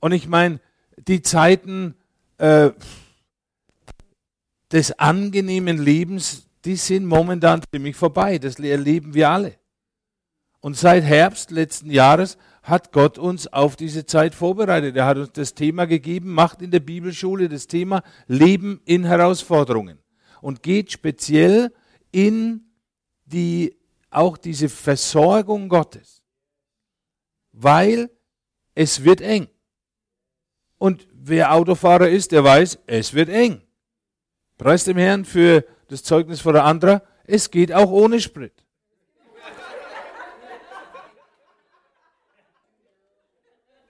Und ich meine, die Zeiten äh, des angenehmen Lebens, die sind momentan ziemlich vorbei. Das erleben wir alle. Und seit Herbst letzten Jahres hat Gott uns auf diese Zeit vorbereitet. Er hat uns das Thema gegeben, macht in der Bibelschule das Thema Leben in Herausforderungen und geht speziell in die, auch diese Versorgung Gottes. Weil es wird eng. Und wer Autofahrer ist, der weiß, es wird eng. Preis dem Herrn für das Zeugnis vor der anderen. Es geht auch ohne Sprit.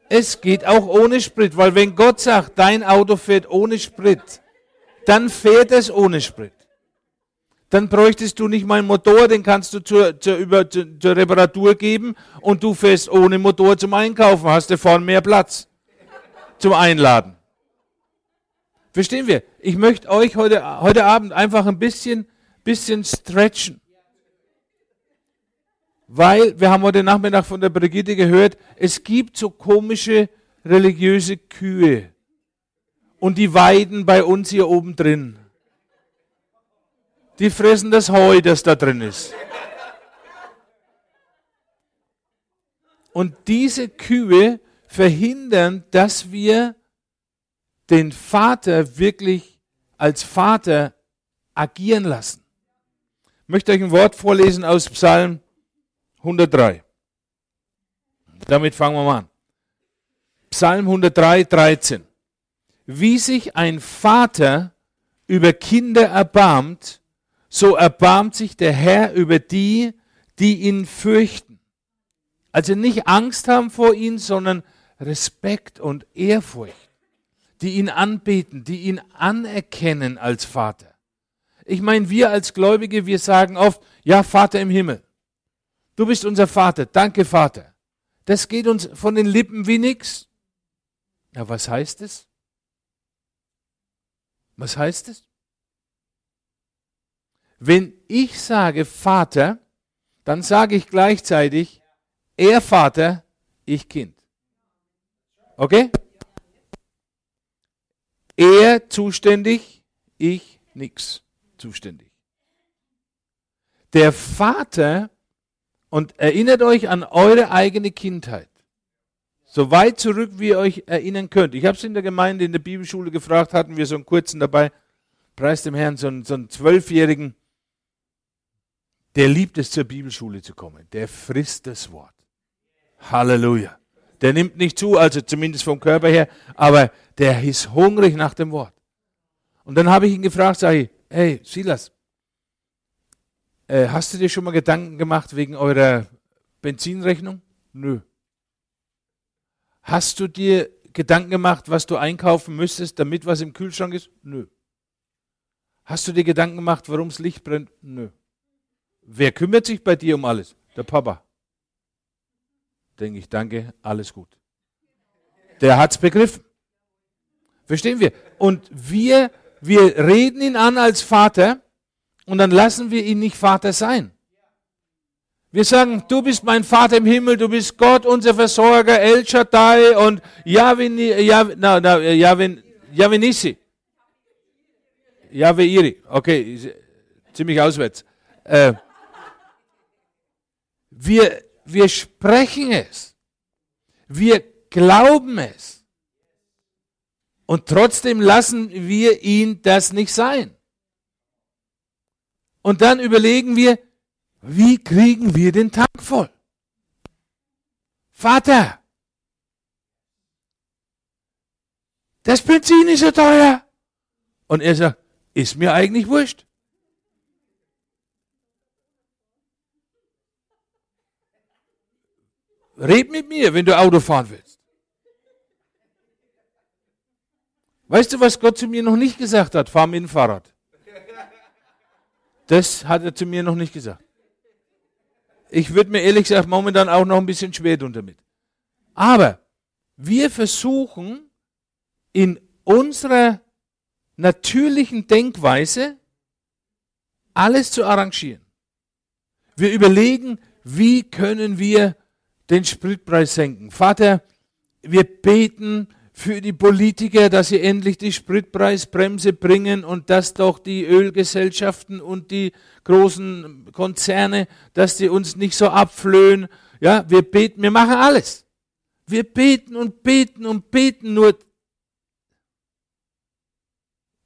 Es geht auch ohne Sprit, weil wenn Gott sagt, dein Auto fährt ohne Sprit, dann fährt es ohne Sprit. Dann bräuchtest du nicht meinen Motor, den kannst du zur, zur, über, zur, zur Reparatur geben und du fährst ohne Motor zum Einkaufen, hast du vorne mehr Platz zum Einladen. Verstehen wir? Ich möchte euch heute, heute Abend einfach ein bisschen, bisschen stretchen. Weil wir haben heute Nachmittag von der Brigitte gehört, es gibt so komische religiöse Kühe. Und die weiden bei uns hier oben drin. Die fressen das Heu, das da drin ist. Und diese Kühe verhindern, dass wir den Vater wirklich als Vater agieren lassen. Ich möchte euch ein Wort vorlesen aus Psalm 103. Damit fangen wir mal an. Psalm 103, 13. Wie sich ein Vater über Kinder erbarmt, so erbarmt sich der Herr über die, die ihn fürchten. Also nicht Angst haben vor ihm, sondern Respekt und Ehrfurcht. Die ihn anbeten, die ihn anerkennen als Vater. Ich meine, wir als Gläubige, wir sagen oft, ja, Vater im Himmel. Du bist unser Vater. Danke, Vater. Das geht uns von den Lippen wie nix. Na, was heißt es? Was heißt es? Wenn ich sage Vater, dann sage ich gleichzeitig, er Vater, ich Kind. Okay? Er zuständig, ich nix zuständig. Der Vater und erinnert euch an eure eigene Kindheit. So weit zurück, wie ihr euch erinnern könnt. Ich habe es in der Gemeinde, in der Bibelschule gefragt, hatten wir so einen kurzen dabei, preis dem Herrn, so einen, so einen Zwölfjährigen, der liebt es, zur Bibelschule zu kommen. Der frisst das Wort. Halleluja. Der nimmt nicht zu, also zumindest vom Körper her, aber der ist hungrig nach dem Wort. Und dann habe ich ihn gefragt, sage ich, hey, Silas, äh, hast du dir schon mal Gedanken gemacht wegen eurer Benzinrechnung? Nö. Hast du dir Gedanken gemacht, was du einkaufen müsstest, damit was im Kühlschrank ist? Nö. Hast du dir Gedanken gemacht, warum das Licht brennt? Nö. Wer kümmert sich bei dir um alles? Der Papa. Denke ich, danke, alles gut. Der hat's begriffen. Verstehen wir? Und wir, wir reden ihn an als Vater, und dann lassen wir ihn nicht Vater sein. Wir sagen, du bist mein Vater im Himmel, du bist Gott, unser Versorger, El Shaddai und Yahweh, Yahweh, na, na, Yahweh, Yahweh Nissi. Yahweh Iri. Okay, ziemlich auswärts. Äh, wir, wir sprechen es. Wir glauben es. Und trotzdem lassen wir ihn das nicht sein. Und dann überlegen wir, wie kriegen wir den Tank voll? Vater, das Benzin ist so teuer. Und er sagt, ist mir eigentlich wurscht. Red mit mir, wenn du Auto fahren willst. Weißt du, was Gott zu mir noch nicht gesagt hat? Fahr mit dem Fahrrad. Das hat er zu mir noch nicht gesagt. Ich würde mir ehrlich gesagt momentan auch noch ein bisschen schwer tun damit. Aber wir versuchen in unserer natürlichen Denkweise alles zu arrangieren. Wir überlegen, wie können wir den Spritpreis senken. Vater, wir beten, für die Politiker, dass sie endlich die Spritpreisbremse bringen und dass doch die Ölgesellschaften und die großen Konzerne, dass die uns nicht so abflöhen. Ja, wir beten, wir machen alles. Wir beten und beten und beten, nur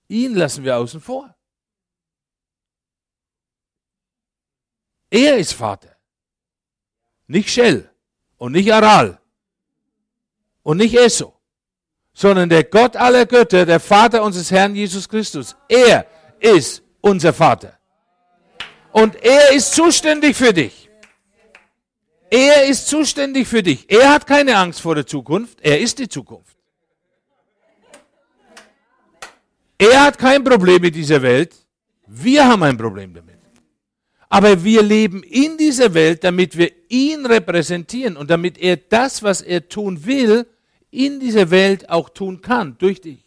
ihn lassen wir außen vor. Er ist Vater. Nicht Shell und nicht Aral und nicht Eso, sondern der Gott aller Götter, der Vater unseres Herrn Jesus Christus. Er ist unser Vater. Und er ist zuständig für dich. Er ist zuständig für dich. Er hat keine Angst vor der Zukunft. Er ist die Zukunft. Er hat kein Problem mit dieser Welt. Wir haben ein Problem damit. Aber wir leben in dieser Welt, damit wir ihn repräsentieren und damit er das, was er tun will, in dieser Welt auch tun kann, durch dich.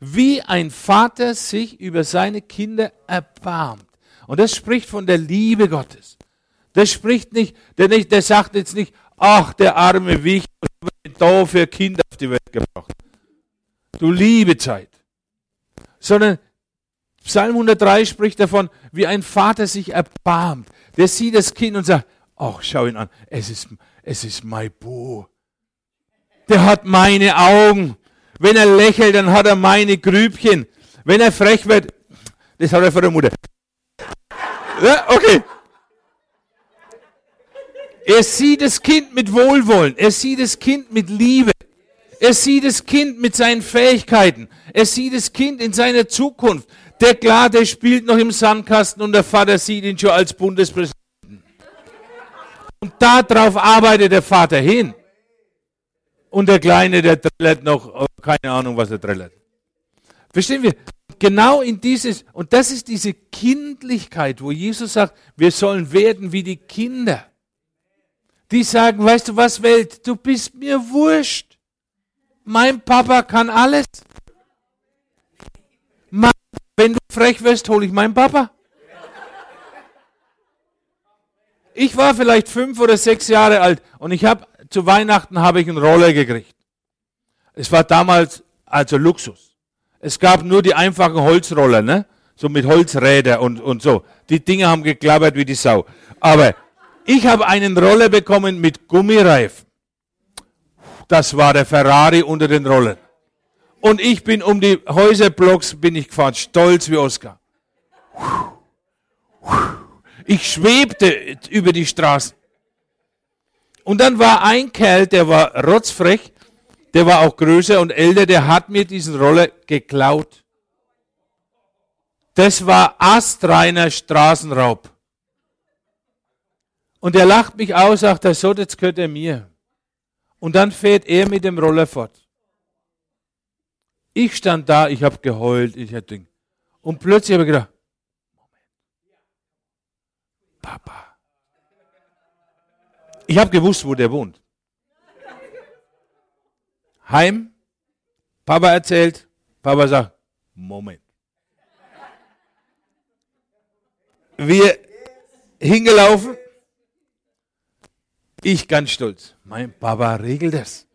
Wie ein Vater sich über seine Kinder erbarmt. Und das spricht von der Liebe Gottes. Das spricht nicht, der, nicht, der sagt jetzt nicht, ach, der arme Wicht, da für Kinder auf die Welt gebracht. Du liebe Zeit. Sondern Psalm 103 spricht davon, wie ein Vater sich erbarmt. Der sieht das Kind und sagt, ach, schau ihn an, es ist, es ist mein Bo. Der hat meine Augen. Wenn er lächelt, dann hat er meine Grübchen. Wenn er frech wird, das hat er von der Mutter. Ja, okay. Er sieht das Kind mit Wohlwollen. Er sieht das Kind mit Liebe. Er sieht das Kind mit seinen Fähigkeiten. Er sieht das Kind in seiner Zukunft. Der klar, der spielt noch im Sandkasten und der Vater sieht ihn schon als Bundespräsidenten. Und darauf arbeitet der Vater hin. Und der Kleine, der trällert noch, oh, keine Ahnung, was er trällert. Verstehen wir? Genau in dieses, und das ist diese Kindlichkeit, wo Jesus sagt, wir sollen werden wie die Kinder. Die sagen, weißt du was, Welt, du bist mir wurscht. Mein Papa kann alles. Wenn du frech wirst, hole ich meinen Papa. Ich war vielleicht fünf oder sechs Jahre alt und ich habe zu Weihnachten habe ich einen Roller gekriegt. Es war damals also Luxus. Es gab nur die einfachen Holzroller, ne? So mit Holzräder und, und so. Die Dinge haben geklappert wie die Sau. Aber ich habe einen Roller bekommen mit Gummireifen. Das war der Ferrari unter den Rollern. Und ich bin um die Häuserblocks bin ich gefahren, stolz wie Oskar. Ich schwebte über die Straßen. Und dann war ein Kerl, der war rotzfrech, der war auch größer und älter, der hat mir diesen Roller geklaut. Das war astreiner Straßenraub. Und er lacht mich aus, sagt er, so, jetzt gehört er mir. Und dann fährt er mit dem Roller fort. Ich stand da, ich habe geheult, ich hatte und plötzlich habe ich gedacht, Papa. Ich habe gewusst, wo der wohnt. Heim, Papa erzählt, Papa sagt, Moment. Wir hingelaufen, ich ganz stolz. Mein Papa regelt das.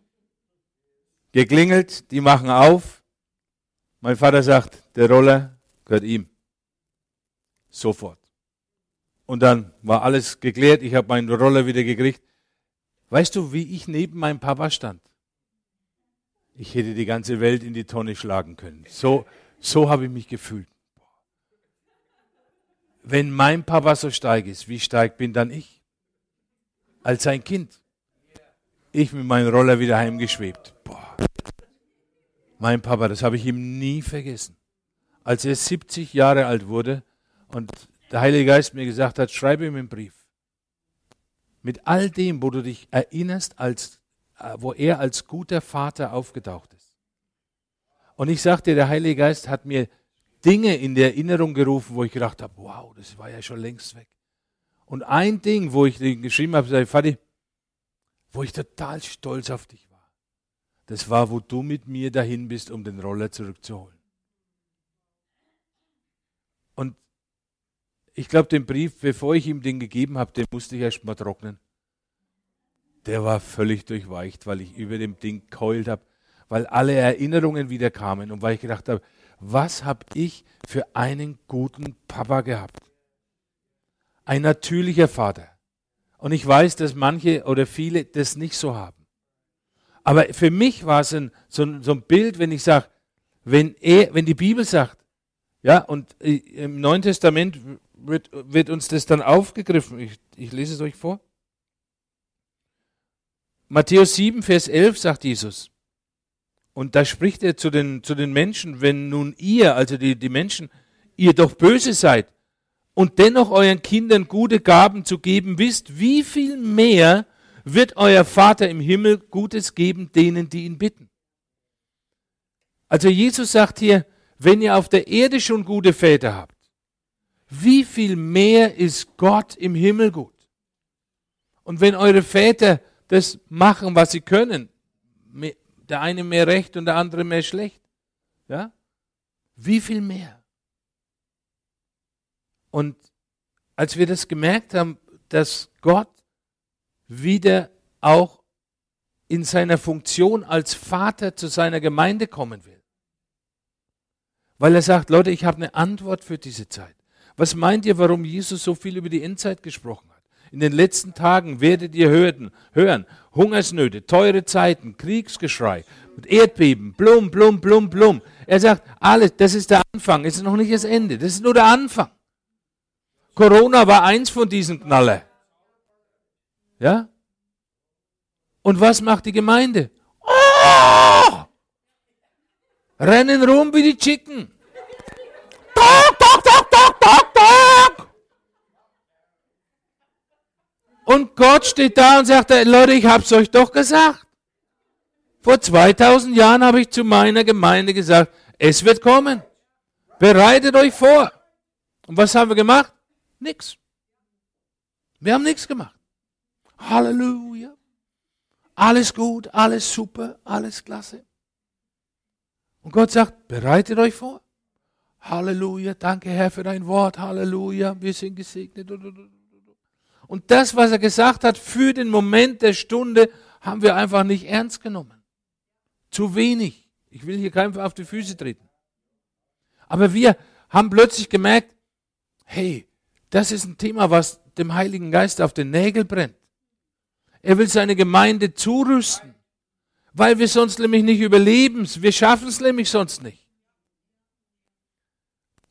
Geklingelt, die machen auf. Mein Vater sagt, der Roller gehört ihm. Sofort. Und dann war alles geklärt, ich habe meinen Roller wieder gekriegt. Weißt du, wie ich neben meinem Papa stand? Ich hätte die ganze Welt in die Tonne schlagen können. So, so habe ich mich gefühlt. Wenn mein Papa so stark ist, wie stark bin dann ich? Als sein Kind. Ich mit meinem Roller wieder heimgeschwebt. Boah. Mein Papa, das habe ich ihm nie vergessen. Als er 70 Jahre alt wurde und der Heilige Geist mir gesagt hat, schreibe ihm einen Brief. Mit all dem, wo du dich erinnerst, als, äh, wo er als guter Vater aufgetaucht ist. Und ich sagte, der Heilige Geist hat mir Dinge in der Erinnerung gerufen, wo ich gedacht habe, wow, das war ja schon längst weg. Und ein Ding, wo ich geschrieben habe, sei Vati, wo ich total stolz auf dich das war, wo du mit mir dahin bist, um den Roller zurückzuholen. Und ich glaube, den Brief, bevor ich ihm den gegeben habe, den musste ich erst mal trocknen. der war völlig durchweicht, weil ich über dem Ding keult habe, weil alle Erinnerungen wieder kamen und weil ich gedacht habe, was habe ich für einen guten Papa gehabt? Ein natürlicher Vater. Und ich weiß, dass manche oder viele das nicht so haben. Aber für mich war es ein, so, ein, so ein Bild, wenn ich sage, wenn, er, wenn die Bibel sagt, ja, und äh, im Neuen Testament wird, wird uns das dann aufgegriffen. Ich, ich lese es euch vor. Matthäus 7, Vers 11 sagt Jesus. Und da spricht er zu den, zu den Menschen, wenn nun ihr, also die, die Menschen, ihr doch böse seid und dennoch euren Kindern gute Gaben zu geben wisst, wie viel mehr wird euer Vater im Himmel Gutes geben denen, die ihn bitten. Also Jesus sagt hier, wenn ihr auf der Erde schon gute Väter habt, wie viel mehr ist Gott im Himmel gut? Und wenn eure Väter das machen, was sie können, der eine mehr recht und der andere mehr schlecht, ja, wie viel mehr? Und als wir das gemerkt haben, dass Gott wieder auch in seiner Funktion als Vater zu seiner Gemeinde kommen will, weil er sagt, Leute, ich habe eine Antwort für diese Zeit. Was meint ihr, warum Jesus so viel über die Endzeit gesprochen hat? In den letzten Tagen werdet ihr hören, hören Hungersnöte, teure Zeiten, Kriegsgeschrei, Erdbeben, blum, blum, blum, blum. Er sagt, alles, das ist der Anfang, es ist noch nicht das Ende, das ist nur der Anfang. Corona war eins von diesen Knaller. Ja? Und was macht die Gemeinde? Oh! rennen rum wie die Chicken. Tok, tok, tok, tok, tok, tok. Und Gott steht da und sagt, Leute, ich hab's euch doch gesagt. Vor 2000 Jahren habe ich zu meiner Gemeinde gesagt, es wird kommen. Bereitet euch vor. Und was haben wir gemacht? Nix. Wir haben nichts gemacht. Halleluja. Alles gut, alles super, alles klasse. Und Gott sagt, bereitet euch vor. Halleluja, danke Herr für dein Wort, Halleluja, wir sind gesegnet. Und das, was er gesagt hat für den Moment der Stunde, haben wir einfach nicht ernst genommen. Zu wenig. Ich will hier keinem auf die Füße treten. Aber wir haben plötzlich gemerkt, hey, das ist ein Thema, was dem Heiligen Geist auf den Nägel brennt. Er will seine Gemeinde zurüsten weil wir sonst nämlich nicht überleben. Wir schaffen es nämlich sonst nicht.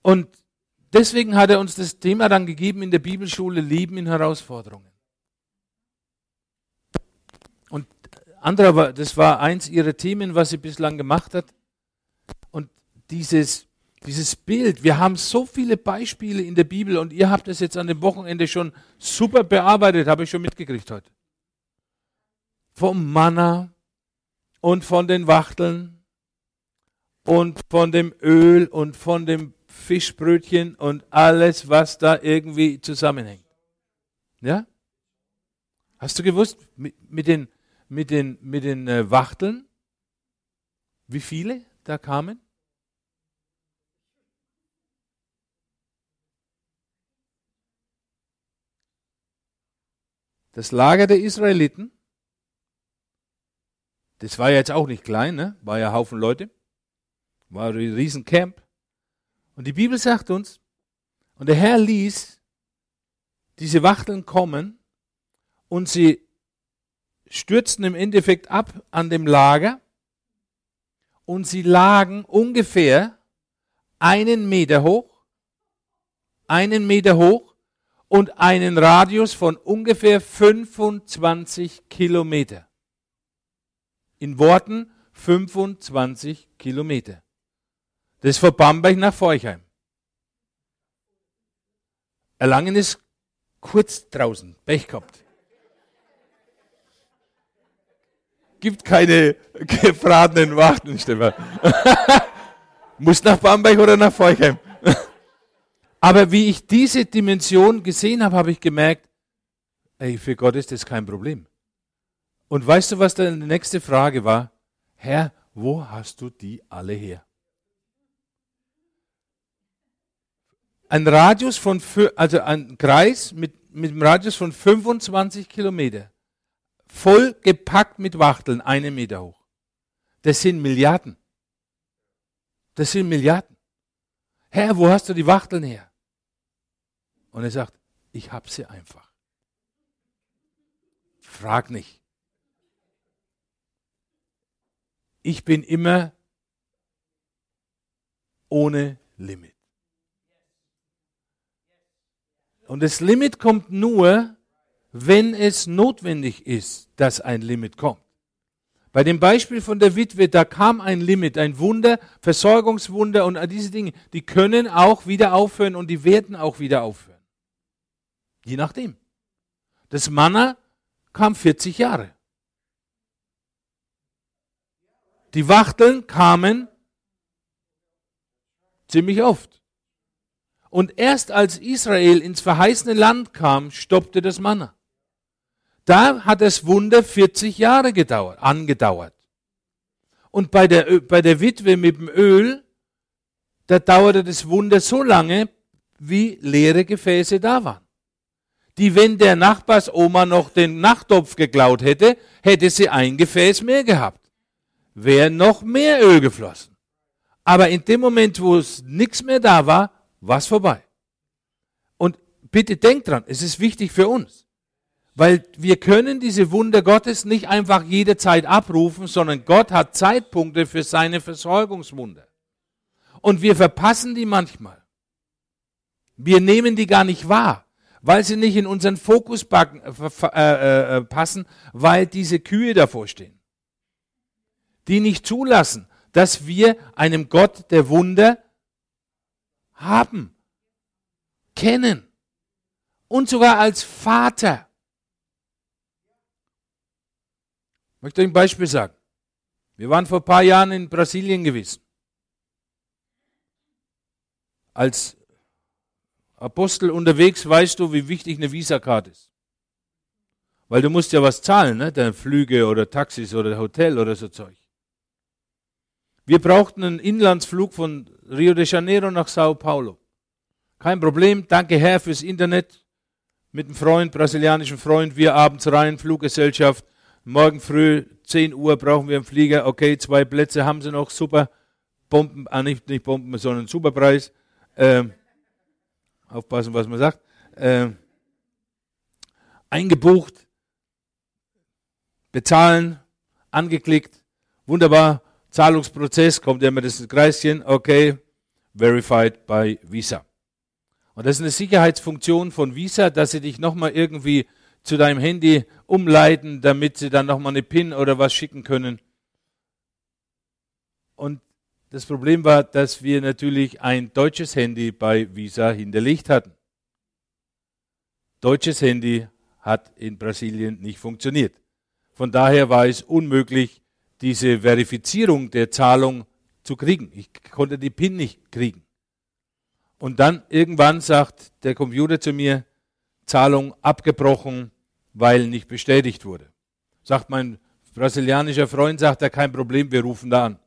Und deswegen hat er uns das Thema dann gegeben in der Bibelschule Leben in Herausforderungen. Und anderer, das war eins ihrer Themen, was sie bislang gemacht hat. Und dieses, dieses Bild, wir haben so viele Beispiele in der Bibel und ihr habt das jetzt an dem Wochenende schon super bearbeitet, habe ich schon mitgekriegt heute. Vom Manna, und von den Wachteln und von dem Öl und von dem Fischbrötchen und alles, was da irgendwie zusammenhängt. Ja? Hast du gewusst, mit, mit den, mit den, mit den äh, Wachteln, wie viele da kamen? Das Lager der Israeliten das war jetzt auch nicht klein, ne? War ja Haufen Leute. War ein Riesencamp. Und die Bibel sagt uns, und der Herr ließ diese Wachteln kommen und sie stürzten im Endeffekt ab an dem Lager und sie lagen ungefähr einen Meter hoch, einen Meter hoch und einen Radius von ungefähr 25 Kilometer. In Worten 25 Kilometer. Das ist von Bamberg nach Forchheim. Erlangen ist kurz draußen, Pech gehabt. Gibt keine gefratenen Wachten, Stefan. Muss nach Bamberg oder nach Forchheim. Aber wie ich diese Dimension gesehen habe, habe ich gemerkt, ey, für Gott ist das kein Problem. Und weißt du, was die nächste Frage war? Herr, wo hast du die alle her? Ein Radius von, also ein Kreis mit, mit einem Radius von 25 Kilometer. voll gepackt mit Wachteln, einen Meter hoch. Das sind Milliarden. Das sind Milliarden. Herr, wo hast du die Wachteln her? Und er sagt, ich hab sie einfach. Frag nicht. Ich bin immer ohne Limit. Und das Limit kommt nur, wenn es notwendig ist, dass ein Limit kommt. Bei dem Beispiel von der Witwe, da kam ein Limit, ein Wunder, Versorgungswunder und all diese Dinge, die können auch wieder aufhören und die werden auch wieder aufhören. Je nachdem. Das Manna kam 40 Jahre. Die Wachteln kamen ziemlich oft. Und erst als Israel ins verheißene Land kam, stoppte das Manna. Da hat das Wunder 40 Jahre gedauert, angedauert. Und bei der, bei der Witwe mit dem Öl, da dauerte das Wunder so lange, wie leere Gefäße da waren. Die, wenn der Nachbarsoma noch den Nachttopf geklaut hätte, hätte sie ein Gefäß mehr gehabt. Wäre noch mehr Öl geflossen. Aber in dem Moment, wo es nichts mehr da war, war es vorbei. Und bitte denkt dran, es ist wichtig für uns. Weil wir können diese Wunder Gottes nicht einfach jederzeit abrufen, sondern Gott hat Zeitpunkte für seine Versorgungswunder. Und wir verpassen die manchmal. Wir nehmen die gar nicht wahr, weil sie nicht in unseren Fokus äh, äh, äh, passen, weil diese Kühe davor stehen. Die nicht zulassen, dass wir einem Gott der Wunder haben, kennen und sogar als Vater Ich möchte euch ein Beispiel sagen. Wir waren vor ein paar Jahren in Brasilien gewesen. Als Apostel unterwegs weißt du, wie wichtig eine Visakarte ist. Weil du musst ja was zahlen, ne? Deine Flüge oder Taxis oder Hotel oder so Zeug. Wir brauchten einen Inlandsflug von Rio de Janeiro nach Sao Paulo. Kein Problem, danke Herr fürs Internet. Mit einem Freund, brasilianischen Freund, wir abends rein, Fluggesellschaft, morgen früh 10 Uhr brauchen wir einen Flieger, okay, zwei Plätze haben sie noch, super, Bomben, ah, nicht, nicht Bomben, sondern Superpreis. Ähm, aufpassen, was man sagt. Ähm, eingebucht, bezahlen, angeklickt, wunderbar, Zahlungsprozess, kommt immer das Kreischen, okay, verified by Visa. Und das ist eine Sicherheitsfunktion von Visa, dass sie dich nochmal irgendwie zu deinem Handy umleiten, damit sie dann nochmal eine PIN oder was schicken können. Und das Problem war, dass wir natürlich ein deutsches Handy bei Visa hinterlegt hatten. Deutsches Handy hat in Brasilien nicht funktioniert. Von daher war es unmöglich, diese Verifizierung der Zahlung zu kriegen. Ich konnte die PIN nicht kriegen. Und dann irgendwann sagt der Computer zu mir, Zahlung abgebrochen, weil nicht bestätigt wurde. Sagt mein brasilianischer Freund, sagt er, kein Problem, wir rufen da an.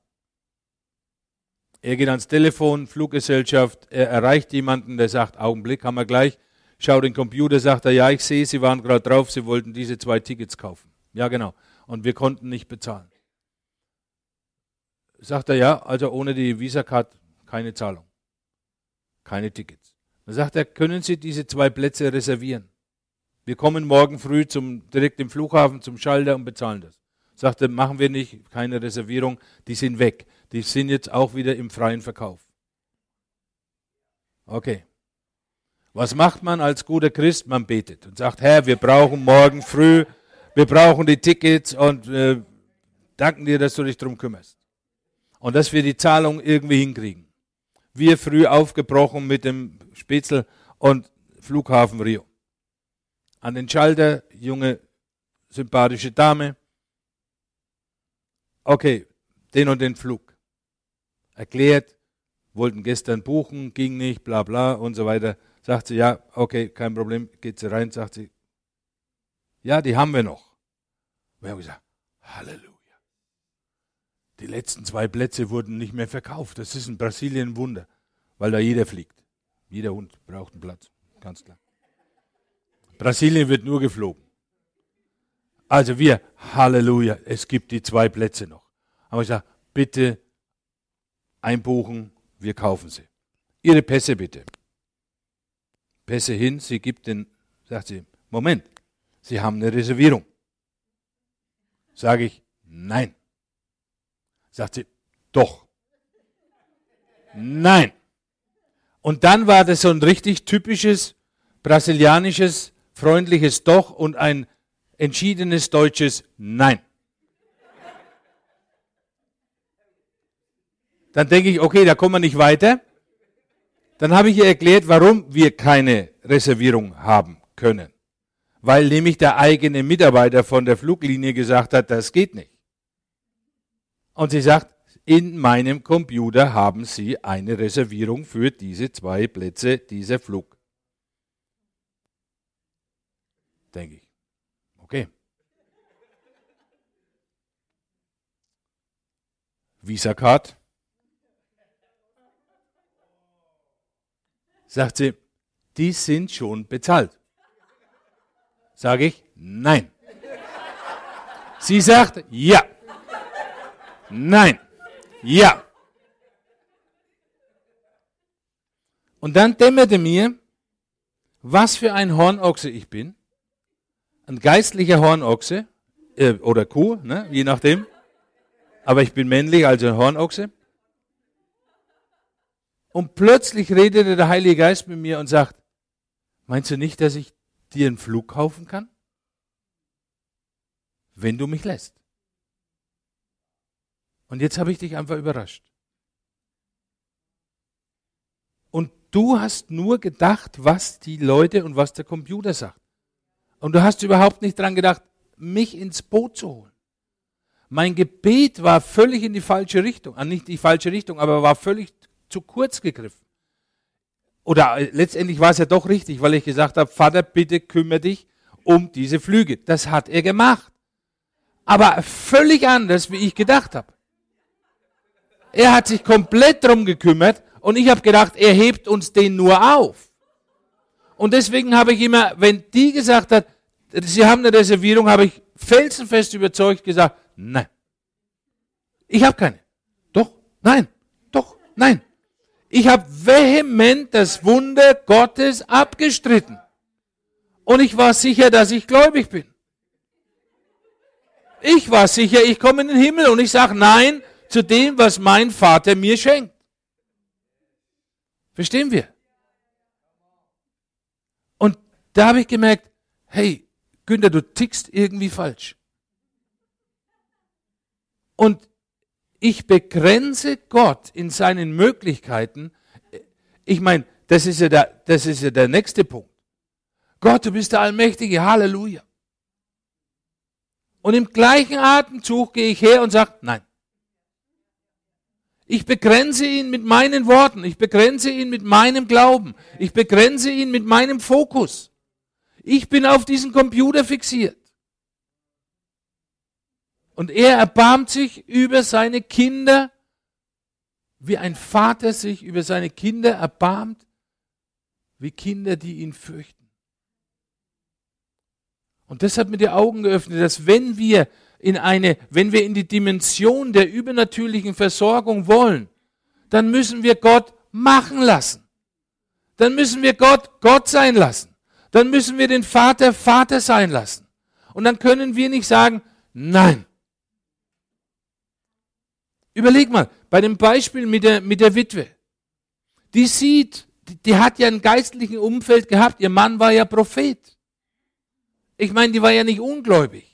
Er geht ans Telefon, Fluggesellschaft, er erreicht jemanden, der sagt, Augenblick, haben wir gleich. Schaut den Computer, sagt er, ja, ich sehe, Sie waren gerade drauf, Sie wollten diese zwei Tickets kaufen. Ja, genau. Und wir konnten nicht bezahlen. Sagt er, ja, also ohne die Visa-Card keine Zahlung. Keine Tickets. Dann sagt er, können Sie diese zwei Plätze reservieren? Wir kommen morgen früh zum, direkt im Flughafen zum Schalter und bezahlen das. Sagte, machen wir nicht, keine Reservierung, die sind weg. Die sind jetzt auch wieder im freien Verkauf. Okay. Was macht man als guter Christ? Man betet und sagt, Herr, wir brauchen morgen früh, wir brauchen die Tickets und äh, danken dir, dass du dich drum kümmerst. Und dass wir die Zahlung irgendwie hinkriegen. Wir früh aufgebrochen mit dem Spätzle und Flughafen Rio. An den Schalter, junge, sympathische Dame. Okay, den und den Flug. Erklärt, wollten gestern buchen, ging nicht, bla bla und so weiter. Sagt sie, ja, okay, kein Problem, geht sie rein, sagt sie, ja, die haben wir noch. Wir haben gesagt, Halleluja. Die letzten zwei Plätze wurden nicht mehr verkauft. Das ist in Brasilien ein Wunder, weil da jeder fliegt. Jeder Hund braucht einen Platz, ganz klar. Brasilien wird nur geflogen. Also wir, Halleluja, es gibt die zwei Plätze noch. Aber ich sage, bitte einbuchen, wir kaufen sie. Ihre Pässe bitte. Pässe hin, sie gibt den, sagt sie, Moment, Sie haben eine Reservierung. Sage ich, nein. Sagt sie, doch. Nein. Und dann war das so ein richtig typisches brasilianisches, freundliches Doch und ein entschiedenes deutsches Nein. Dann denke ich, okay, da kommen wir nicht weiter. Dann habe ich ihr erklärt, warum wir keine Reservierung haben können. Weil nämlich der eigene Mitarbeiter von der Fluglinie gesagt hat, das geht nicht. Und sie sagt, in meinem Computer haben Sie eine Reservierung für diese zwei Plätze, dieser Flug. Denke ich. Okay. Visa-Card. Sagt sie, die sind schon bezahlt. Sage ich, nein. Sie sagt, ja. Nein. Ja. Und dann dämmerte mir, was für ein Hornochse ich bin. Ein geistlicher Hornochse äh, oder Kuh, ne, je nachdem. Aber ich bin männlich, also ein Hornochse. Und plötzlich redete der Heilige Geist mit mir und sagt, meinst du nicht, dass ich dir einen Flug kaufen kann? Wenn du mich lässt. Und jetzt habe ich dich einfach überrascht. Und du hast nur gedacht, was die Leute und was der Computer sagt. Und du hast überhaupt nicht dran gedacht, mich ins Boot zu holen. Mein Gebet war völlig in die falsche Richtung, ah, nicht die falsche Richtung, aber war völlig zu kurz gegriffen. Oder äh, letztendlich war es ja doch richtig, weil ich gesagt habe, Vater, bitte kümmere dich um diese Flüge. Das hat er gemacht. Aber völlig anders, wie ich gedacht habe. Er hat sich komplett drum gekümmert und ich habe gedacht, er hebt uns den nur auf. Und deswegen habe ich immer, wenn die gesagt hat, sie haben eine Reservierung, habe ich felsenfest überzeugt gesagt, nein. Ich habe keine. Doch, nein, doch, nein. Ich habe vehement das Wunder Gottes abgestritten. Und ich war sicher, dass ich gläubig bin. Ich war sicher, ich komme in den Himmel und ich sage Nein zu dem, was mein Vater mir schenkt. Verstehen wir? Und da habe ich gemerkt, hey, Günther, du tickst irgendwie falsch. Und ich begrenze Gott in seinen Möglichkeiten. Ich meine, das ist ja der, das ist ja der nächste Punkt. Gott, du bist der Allmächtige, Halleluja. Und im gleichen Atemzug gehe ich her und sage, nein. Ich begrenze ihn mit meinen Worten, ich begrenze ihn mit meinem Glauben, ich begrenze ihn mit meinem Fokus. Ich bin auf diesen Computer fixiert. Und er erbarmt sich über seine Kinder, wie ein Vater sich über seine Kinder erbarmt, wie Kinder, die ihn fürchten. Und das hat mir die Augen geöffnet, dass wenn wir in eine, wenn wir in die Dimension der übernatürlichen Versorgung wollen, dann müssen wir Gott machen lassen. Dann müssen wir Gott Gott sein lassen. Dann müssen wir den Vater Vater sein lassen. Und dann können wir nicht sagen, nein, Überleg mal, bei dem Beispiel mit der, mit der Witwe. Die sieht, die, die hat ja ein geistlichen Umfeld gehabt. Ihr Mann war ja Prophet. Ich meine, die war ja nicht ungläubig.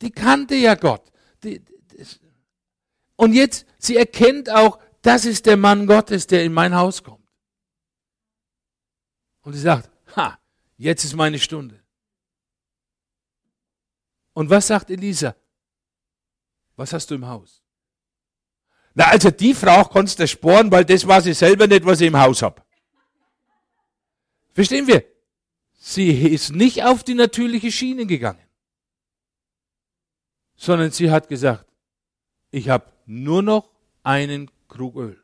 Die kannte ja Gott. Die, und jetzt, sie erkennt auch, das ist der Mann Gottes, der in mein Haus kommt. Und sie sagt, ha, jetzt ist meine Stunde. Und was sagt Elisa? Was hast du im Haus? Na, also die Frau konntest du sporen, weil das weiß ich selber nicht, was ich im Haus hab. Verstehen wir? Sie ist nicht auf die natürliche Schiene gegangen, sondern sie hat gesagt, ich habe nur noch einen Krug Öl.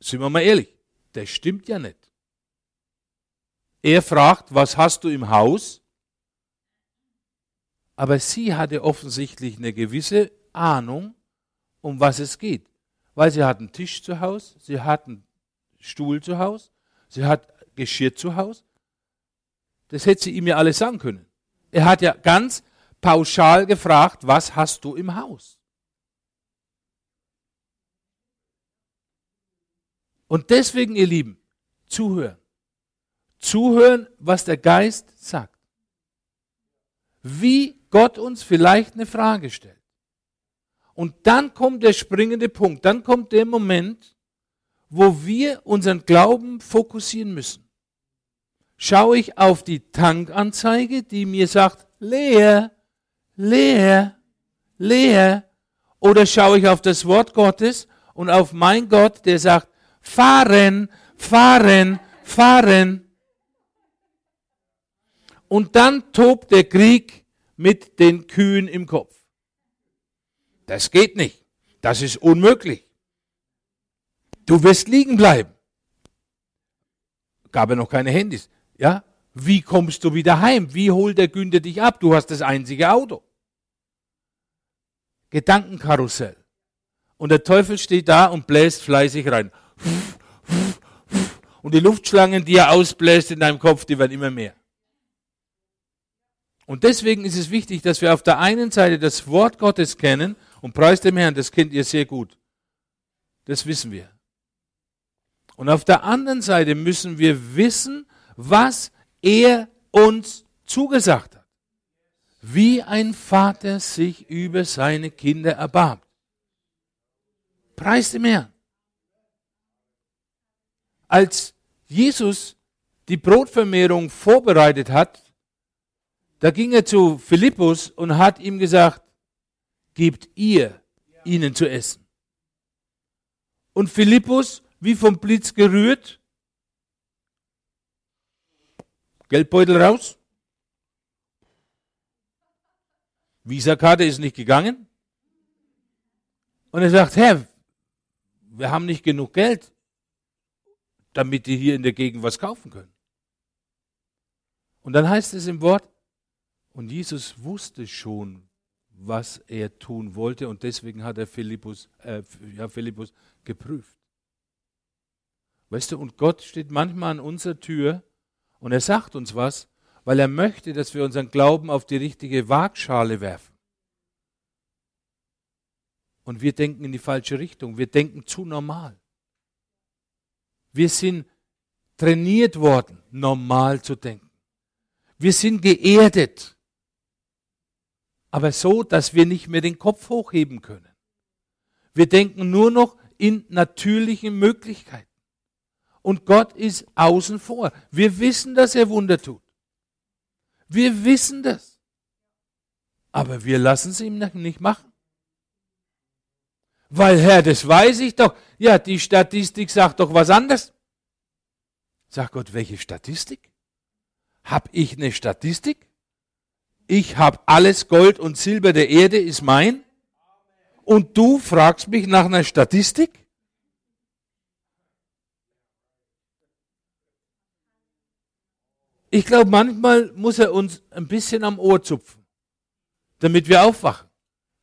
Sind wir mal ehrlich, das stimmt ja nicht. Er fragt, was hast du im Haus? Aber sie hatte offensichtlich eine gewisse Ahnung, um was es geht. Weil sie hat einen Tisch zu Hause, sie hat einen Stuhl zu Hause, sie hat Geschirr zu Hause. Das hätte sie ihm ja alles sagen können. Er hat ja ganz pauschal gefragt, was hast du im Haus? Und deswegen, ihr Lieben, zuhören. Zuhören, was der Geist sagt. Wie Gott uns vielleicht eine Frage stellt. Und dann kommt der springende Punkt, dann kommt der Moment, wo wir unseren Glauben fokussieren müssen. Schaue ich auf die Tankanzeige, die mir sagt, leer, leer, leer, oder schaue ich auf das Wort Gottes und auf mein Gott, der sagt, fahren, fahren, fahren. Und dann tobt der Krieg mit den Kühen im Kopf. Das geht nicht. Das ist unmöglich. Du wirst liegen bleiben. Gab ja noch keine Handys. Ja? Wie kommst du wieder heim? Wie holt der Günther dich ab? Du hast das einzige Auto. Gedankenkarussell. Und der Teufel steht da und bläst fleißig rein. Und die Luftschlangen, die er ausbläst in deinem Kopf, die werden immer mehr. Und deswegen ist es wichtig, dass wir auf der einen Seite das Wort Gottes kennen und preis dem Herrn, das kennt ihr sehr gut. Das wissen wir. Und auf der anderen Seite müssen wir wissen, was er uns zugesagt hat. Wie ein Vater sich über seine Kinder erbarmt. Preis dem Herrn. Als Jesus die Brotvermehrung vorbereitet hat, da ging er zu Philippus und hat ihm gesagt, gebt ihr ihnen zu essen. Und Philippus, wie vom Blitz gerührt, Geldbeutel raus, Visakarte ist nicht gegangen. Und er sagt, Herr, wir haben nicht genug Geld, damit die hier in der Gegend was kaufen können. Und dann heißt es im Wort, und Jesus wusste schon, was er tun wollte und deswegen hat er Philippus, äh, ja, Philippus geprüft. Weißt du, und Gott steht manchmal an unserer Tür und er sagt uns was, weil er möchte, dass wir unseren Glauben auf die richtige Waagschale werfen. Und wir denken in die falsche Richtung. Wir denken zu normal. Wir sind trainiert worden, normal zu denken. Wir sind geerdet aber so, dass wir nicht mehr den Kopf hochheben können. Wir denken nur noch in natürlichen Möglichkeiten. Und Gott ist außen vor. Wir wissen, dass er Wunder tut. Wir wissen das. Aber wir lassen es ihm nicht machen. Weil, Herr, das weiß ich doch. Ja, die Statistik sagt doch was anderes. Sag Gott, welche Statistik? Hab ich eine Statistik? ich habe alles Gold und Silber der Erde ist mein und du fragst mich nach einer Statistik? Ich glaube, manchmal muss er uns ein bisschen am Ohr zupfen, damit wir aufwachen.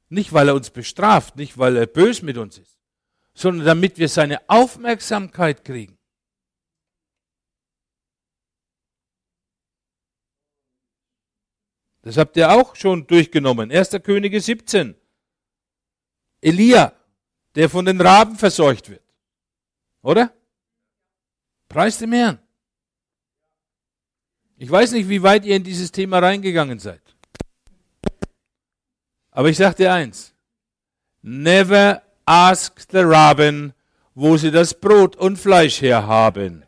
Nicht, weil er uns bestraft, nicht, weil er bös mit uns ist, sondern damit wir seine Aufmerksamkeit kriegen. Das habt ihr auch schon durchgenommen. 1. Könige 17. Elia, der von den Raben verseucht wird. Oder? Preis dem Herrn. Ich weiß nicht, wie weit ihr in dieses Thema reingegangen seid. Aber ich sage dir eins. Never ask the Raben, wo sie das Brot und Fleisch herhaben.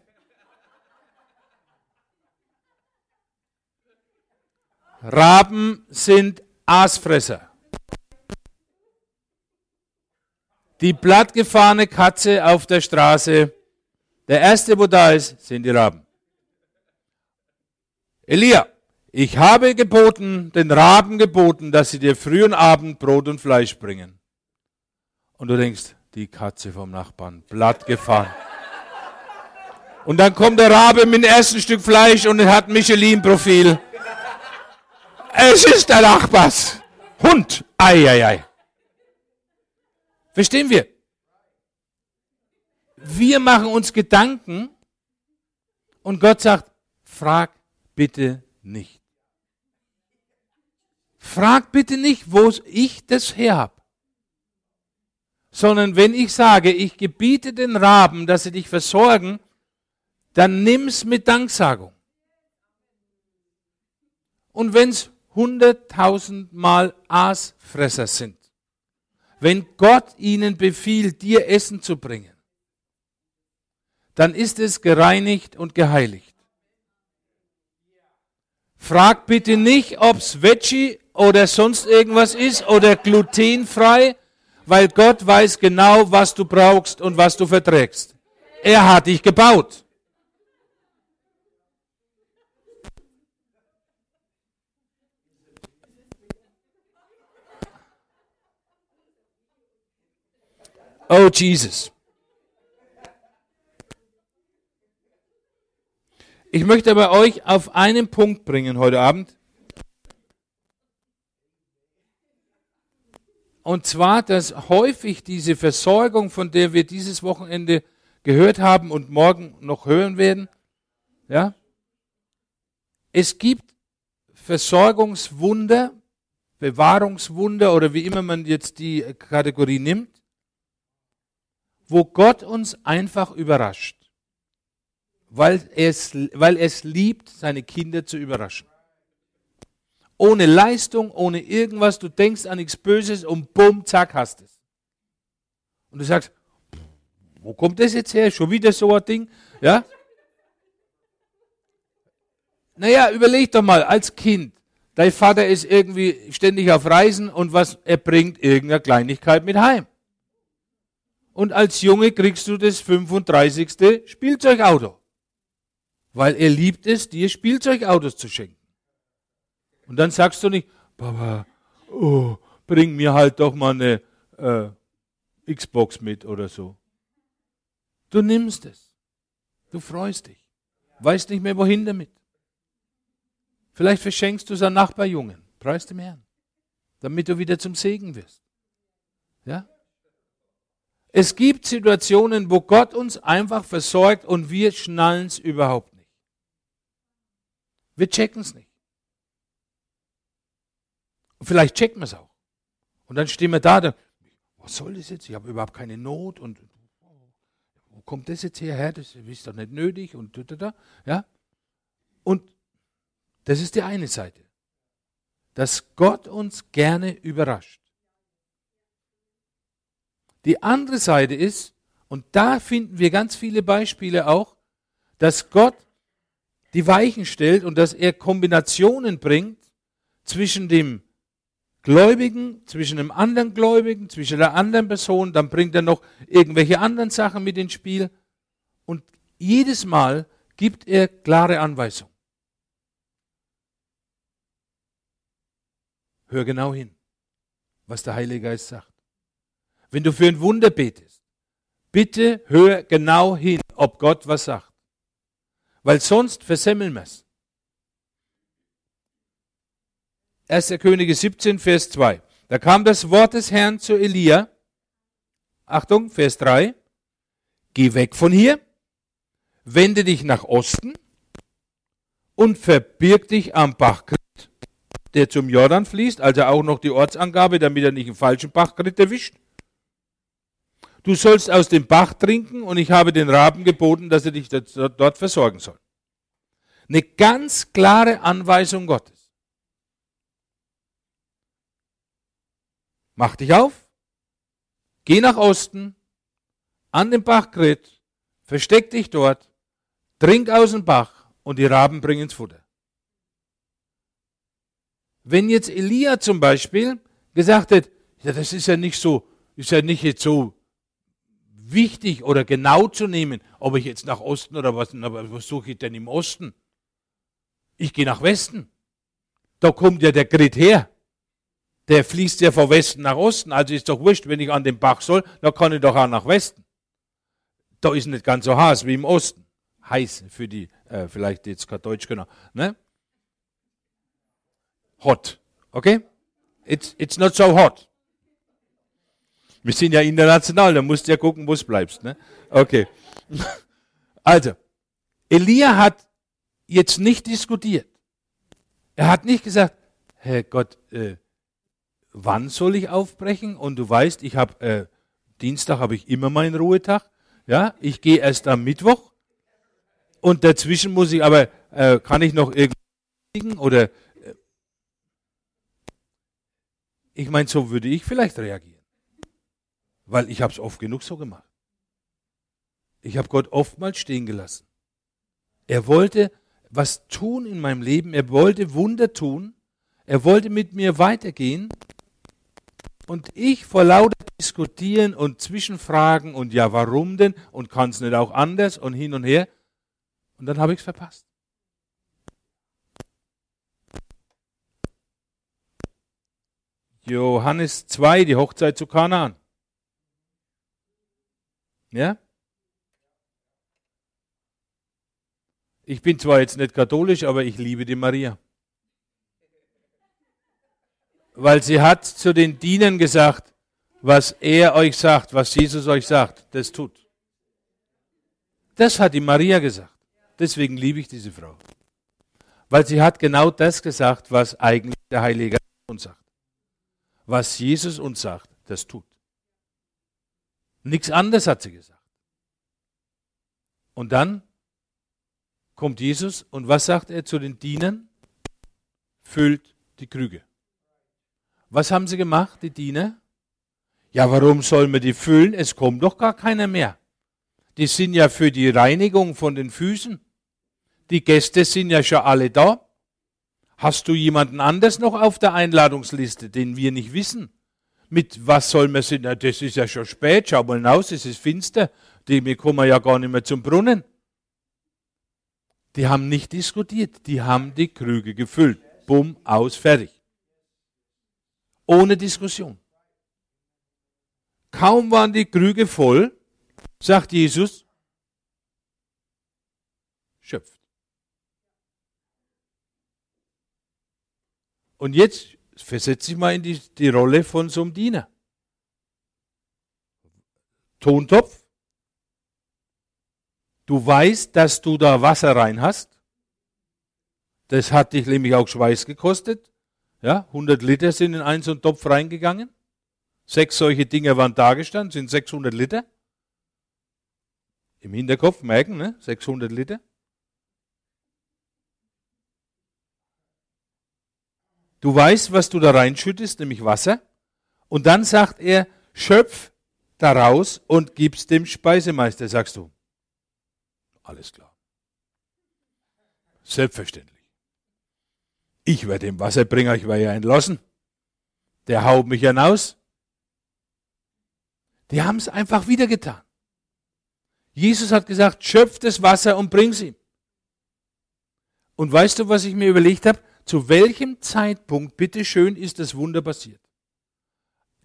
Raben sind Aasfresser. Die plattgefahrene Katze auf der Straße, der erste, wo da ist, sind die Raben. Elia, ich habe geboten, den Raben geboten, dass sie dir früh und Abend Brot und Fleisch bringen. Und du denkst, die Katze vom Nachbarn, plattgefahren. Und dann kommt der Rabe mit dem ersten Stück Fleisch und hat Michelin-Profil. Es ist der Nachbars Hund. Eieiei. Verstehen wir? Wir machen uns Gedanken und Gott sagt, frag bitte nicht. Frag bitte nicht, wo ich das her habe. Sondern wenn ich sage, ich gebiete den Raben, dass sie dich versorgen, dann nimm's mit Danksagung. Und wenn's hunderttausendmal Aasfresser sind, wenn Gott ihnen befiehlt, dir Essen zu bringen, dann ist es gereinigt und geheiligt. Frag bitte nicht, ob's Veggie oder sonst irgendwas ist oder glutenfrei, weil Gott weiß genau, was du brauchst und was du verträgst. Er hat dich gebaut. Oh Jesus. Ich möchte aber euch auf einen Punkt bringen heute Abend. Und zwar, dass häufig diese Versorgung, von der wir dieses Wochenende gehört haben und morgen noch hören werden, ja, es gibt Versorgungswunder, Bewahrungswunder oder wie immer man jetzt die Kategorie nimmt, wo Gott uns einfach überrascht, weil es, weil es liebt, seine Kinder zu überraschen. Ohne Leistung, ohne irgendwas, du denkst an nichts Böses und bumm, zack, hast es. Und du sagst, wo kommt das jetzt her? Schon wieder so ein Ding? Ja? Naja, überleg doch mal, als Kind, dein Vater ist irgendwie ständig auf Reisen und was er bringt, irgendeine Kleinigkeit mit heim und als Junge kriegst du das 35. Spielzeugauto. Weil er liebt es, dir Spielzeugautos zu schenken. Und dann sagst du nicht, Papa, oh, bring mir halt doch mal eine äh, Xbox mit oder so. Du nimmst es. Du freust dich. Weißt nicht mehr, wohin damit. Vielleicht verschenkst du es an Nachbarjungen. Preis dem Herrn. Damit du wieder zum Segen wirst. Ja? Es gibt Situationen, wo Gott uns einfach versorgt und wir schnallen es überhaupt. Wir checken es nicht. Und vielleicht checken wir es auch. Und dann stehen wir da, da, was soll das jetzt? Ich habe überhaupt keine Not und wo kommt das jetzt hierher? Das ist doch nicht nötig und da. Ja? Und das ist die eine Seite. Dass Gott uns gerne überrascht. Die andere Seite ist, und da finden wir ganz viele Beispiele auch, dass Gott die Weichen stellt und dass er Kombinationen bringt zwischen dem Gläubigen, zwischen dem anderen Gläubigen, zwischen der anderen Person, dann bringt er noch irgendwelche anderen Sachen mit ins Spiel. Und jedes Mal gibt er klare Anweisungen. Hör genau hin, was der Heilige Geist sagt wenn du für ein Wunder betest, bitte hör genau hin, ob Gott was sagt. Weil sonst versemmeln wir es. 1. Könige 17, Vers 2. Da kam das Wort des Herrn zu Elia. Achtung, Vers 3. Geh weg von hier, wende dich nach Osten und verbirg dich am Bachkrit, der zum Jordan fließt, also auch noch die Ortsangabe, damit er nicht einen falschen Bachkrit erwischt du sollst aus dem Bach trinken und ich habe den Raben geboten, dass er dich dort versorgen soll. Eine ganz klare Anweisung Gottes. Mach dich auf, geh nach Osten, an den Bach Kret, versteck dich dort, trink aus dem Bach und die Raben bringen's Futter. Wenn jetzt Elia zum Beispiel gesagt hätte, ja, das ist ja nicht so, ist ja nicht jetzt so wichtig oder genau zu nehmen, ob ich jetzt nach Osten oder was, aber was suche ich denn im Osten? Ich gehe nach Westen. Da kommt ja der Grit her. Der fließt ja von Westen nach Osten. Also ist doch wurscht, wenn ich an den Bach soll, dann kann ich doch auch nach Westen. Da ist nicht ganz so heiß wie im Osten. Heiß für die, äh, vielleicht jetzt kein Deutsch genau. Ne? hot. Okay? It's, it's not so hot. Wir sind ja international, da musst du ja gucken, wo es bleibst. Ne? Okay. Also, Elia hat jetzt nicht diskutiert. Er hat nicht gesagt, Herr Gott, äh, wann soll ich aufbrechen? Und du weißt, ich habe äh, Dienstag habe ich immer meinen Ruhetag. Ja, ich gehe erst am Mittwoch. Und dazwischen muss ich, aber äh, kann ich noch irgendwie oder äh, ich meine, so würde ich vielleicht reagieren. Weil ich habe es oft genug so gemacht. Ich habe Gott oftmals stehen gelassen. Er wollte was tun in meinem Leben, er wollte Wunder tun, er wollte mit mir weitergehen und ich vor lauter Diskutieren und Zwischenfragen und ja, warum denn und kann es nicht auch anders und hin und her und dann habe ich es verpasst. Johannes 2, die Hochzeit zu Kanaan. Ja? Ich bin zwar jetzt nicht katholisch, aber ich liebe die Maria. Weil sie hat zu den Dienern gesagt, was er euch sagt, was Jesus euch sagt, das tut. Das hat die Maria gesagt. Deswegen liebe ich diese Frau. Weil sie hat genau das gesagt, was eigentlich der Heilige uns sagt. Was Jesus uns sagt, das tut. Nichts anderes hat sie gesagt. Und dann kommt Jesus und was sagt er zu den Dienern? Füllt die Krüge. Was haben sie gemacht, die Diener? Ja, warum sollen wir die füllen? Es kommt doch gar keiner mehr. Die sind ja für die Reinigung von den Füßen. Die Gäste sind ja schon alle da. Hast du jemanden anders noch auf der Einladungsliste, den wir nicht wissen? Mit was soll man sind? Das ist ja schon spät, schau mal hinaus, es ist finster. Die, kommen ja gar nicht mehr zum Brunnen. Die haben nicht diskutiert, die haben die Krüge gefüllt. Bumm, aus, fertig. Ohne Diskussion. Kaum waren die Krüge voll, sagt Jesus, schöpft. Und jetzt versetze ich mal in die, die Rolle von so einem Diener. Tontopf, Du weißt, dass du da Wasser rein hast. Das hat dich nämlich auch Schweiß gekostet. Ja, 100 Liter sind in einen so einen Topf reingegangen. Sechs solche Dinge waren da gestanden, sind 600 Liter. Im Hinterkopf merken, ne? 600 Liter. Du weißt, was du da reinschüttest, nämlich Wasser. Und dann sagt er, schöpf daraus und gib's dem Speisemeister, sagst du. Alles klar. Selbstverständlich. Ich werde dem Wasserbringer, ich werde ja entlassen. Der haut mich hinaus. Die haben es einfach wieder getan. Jesus hat gesagt, schöpf das Wasser und bring's ihm. Und weißt du, was ich mir überlegt habe? Zu welchem Zeitpunkt, bitteschön, ist das Wunder passiert?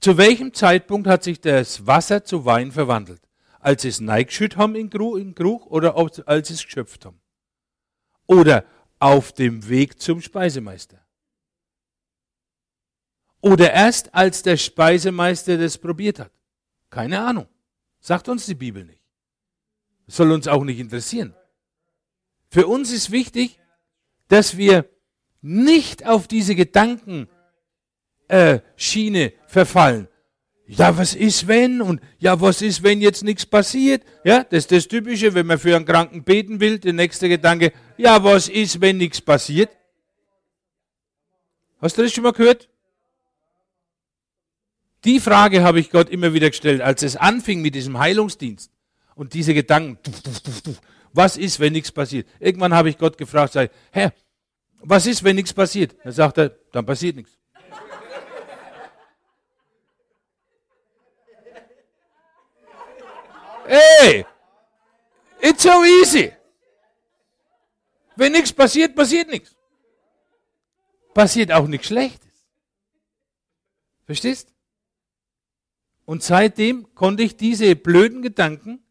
Zu welchem Zeitpunkt hat sich das Wasser zu Wein verwandelt? als sie es neigeschüttet haben in Krug, oder als sie es geschöpft haben. Oder auf dem Weg zum Speisemeister. Oder erst als der Speisemeister das probiert hat. Keine Ahnung. Sagt uns die Bibel nicht. soll uns auch nicht interessieren. Für uns ist wichtig, dass wir nicht auf diese Gedankenschiene äh, verfallen, ja, was ist wenn? Und ja, was ist, wenn jetzt nichts passiert? Ja, das ist das Typische, wenn man für einen Kranken beten will. Der nächste Gedanke, ja, was ist, wenn nichts passiert? Hast du das schon mal gehört? Die Frage habe ich Gott immer wieder gestellt, als es anfing mit diesem Heilungsdienst und diese Gedanken. Was ist, wenn nichts passiert? Irgendwann habe ich Gott gefragt, sage, Herr, was ist, wenn nichts passiert? Dann sagt er, dann passiert nichts. Hey, it's so easy. Wenn nichts passiert, passiert nichts. Passiert auch nichts Schlechtes. Verstehst? Und seitdem konnte ich diese blöden Gedanken,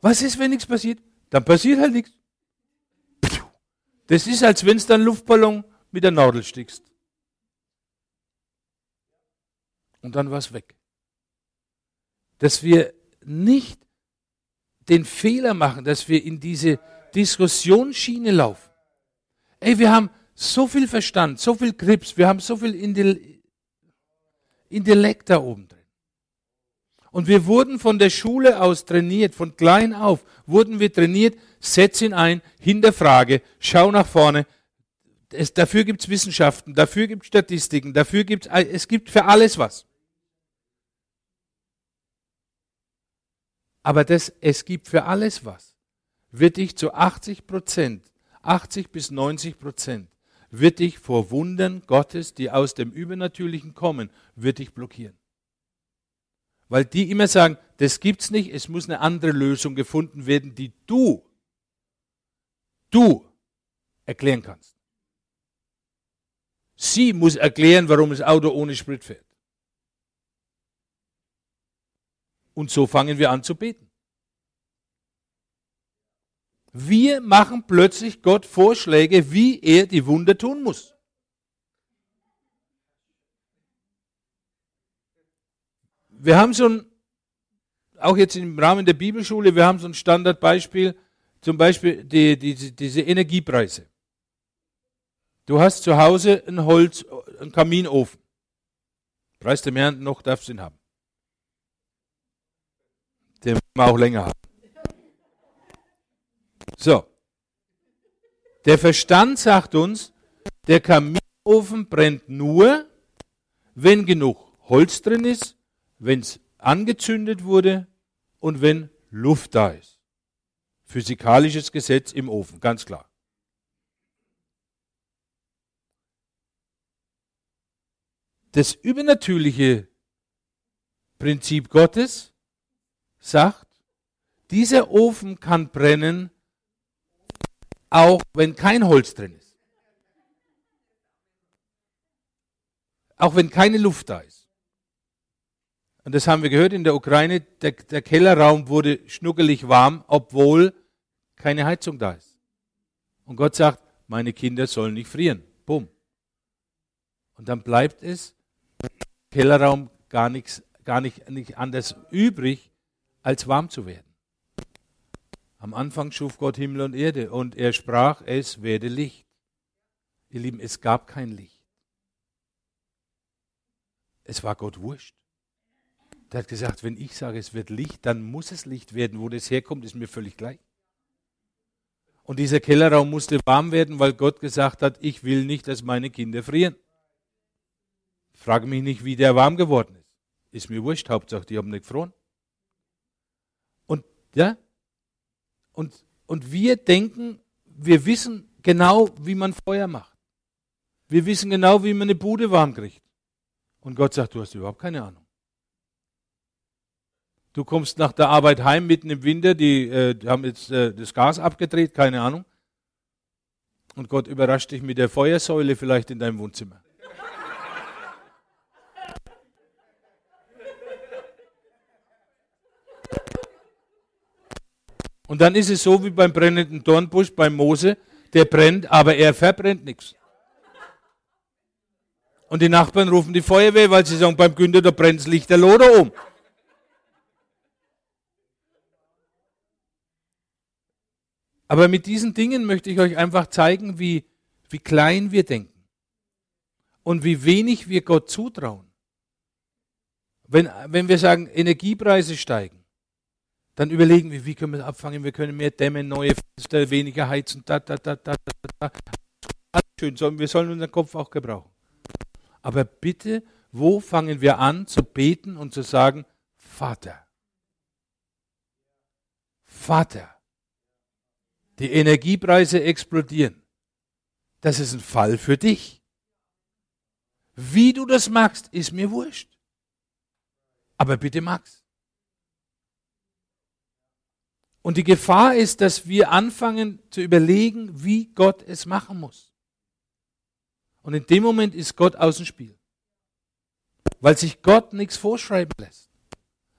was ist, wenn nichts passiert? Dann passiert halt nichts. Das ist, als wenn du einen Luftballon mit der Nadel stickst. Und dann war es weg. Dass wir nicht den Fehler machen, dass wir in diese Diskussionsschiene laufen. Ey, wir haben so viel Verstand, so viel Grips, wir haben so viel Intellekt da oben drin. Und wir wurden von der Schule aus trainiert, von klein auf wurden wir trainiert, setz ihn ein, hinterfrage, schau nach vorne. Es, dafür gibt's Wissenschaften, dafür gibt's Statistiken, dafür gibt's, es gibt für alles was. Aber das, es gibt für alles was, wird dich zu 80 Prozent, 80 bis 90 Prozent, wird dich vor Wundern Gottes, die aus dem Übernatürlichen kommen, wird dich blockieren. Weil die immer sagen, das gibt's nicht, es muss eine andere Lösung gefunden werden, die du, du erklären kannst. Sie muss erklären, warum das Auto ohne Sprit fährt. Und so fangen wir an zu beten. Wir machen plötzlich Gott Vorschläge, wie er die Wunder tun muss. Wir haben so ein, auch jetzt im Rahmen der Bibelschule, wir haben so ein Standardbeispiel, zum Beispiel die, die, diese Energiepreise. Du hast zu Hause ein Holz, einen Kaminofen. Preis der mehr noch darfst du ihn haben. Den wir auch länger haben. So. Der Verstand sagt uns, der Kaminofen brennt nur, wenn genug Holz drin ist wenn es angezündet wurde und wenn Luft da ist. Physikalisches Gesetz im Ofen, ganz klar. Das übernatürliche Prinzip Gottes sagt, dieser Ofen kann brennen, auch wenn kein Holz drin ist. Auch wenn keine Luft da ist. Und das haben wir gehört in der Ukraine, der, der Kellerraum wurde schnuckelig warm, obwohl keine Heizung da ist. Und Gott sagt, meine Kinder sollen nicht frieren. Bumm. Und dann bleibt es Kellerraum gar nichts, gar nicht, nicht anders übrig, als warm zu werden. Am Anfang schuf Gott Himmel und Erde und er sprach, es werde Licht. Ihr Lieben, es gab kein Licht. Es war Gott wurscht. Der hat gesagt, wenn ich sage, es wird Licht, dann muss es Licht werden. Wo das herkommt, ist mir völlig gleich. Und dieser Kellerraum musste warm werden, weil Gott gesagt hat, ich will nicht, dass meine Kinder frieren. Frage mich nicht, wie der warm geworden ist. Ist mir wurscht, Hauptsache, die haben nicht gefroren. Und, ja, und, und wir denken, wir wissen genau, wie man Feuer macht. Wir wissen genau, wie man eine Bude warm kriegt. Und Gott sagt, du hast überhaupt keine Ahnung. Du kommst nach der Arbeit heim mitten im Winter, die, äh, die haben jetzt äh, das Gas abgedreht, keine Ahnung. Und Gott überrascht dich mit der Feuersäule vielleicht in deinem Wohnzimmer. Und dann ist es so wie beim brennenden Dornbusch, beim Mose, der brennt, aber er verbrennt nichts. Und die Nachbarn rufen die Feuerwehr, weil sie sagen, beim Günther, da brennt das Licht der Loder um. Aber mit diesen Dingen möchte ich euch einfach zeigen, wie, wie klein wir denken und wie wenig wir Gott zutrauen. Wenn, wenn wir sagen, Energiepreise steigen, dann überlegen wir, wie können wir abfangen, wir können mehr dämmen, neue Fenster, weniger heizen, da, da, da, da, da, da. Schön, wir sollen unseren Kopf auch gebrauchen. Aber bitte, wo fangen wir an zu beten und zu sagen, Vater, Vater, die Energiepreise explodieren. Das ist ein Fall für dich. Wie du das magst, ist mir wurscht. Aber bitte mag's. Und die Gefahr ist, dass wir anfangen zu überlegen, wie Gott es machen muss. Und in dem Moment ist Gott aus dem Spiel. Weil sich Gott nichts vorschreiben lässt.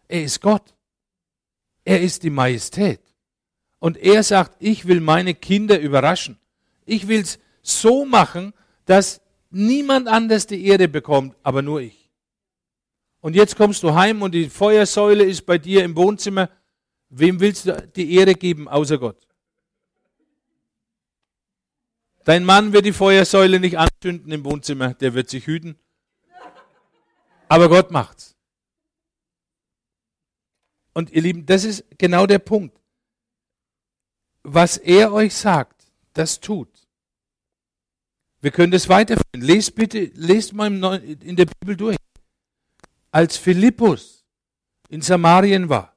Er ist Gott. Er ist die Majestät. Und er sagt, ich will meine Kinder überraschen. Ich will es so machen, dass niemand anders die Ehre bekommt, aber nur ich. Und jetzt kommst du heim und die Feuersäule ist bei dir im Wohnzimmer. Wem willst du die Ehre geben, außer Gott? Dein Mann wird die Feuersäule nicht anzünden im Wohnzimmer, der wird sich hüten. Aber Gott macht's. Und ihr Lieben, das ist genau der Punkt. Was er euch sagt, das tut. Wir können das weiterführen. Lest bitte, lest mal in der Bibel durch. Als Philippus in Samarien war,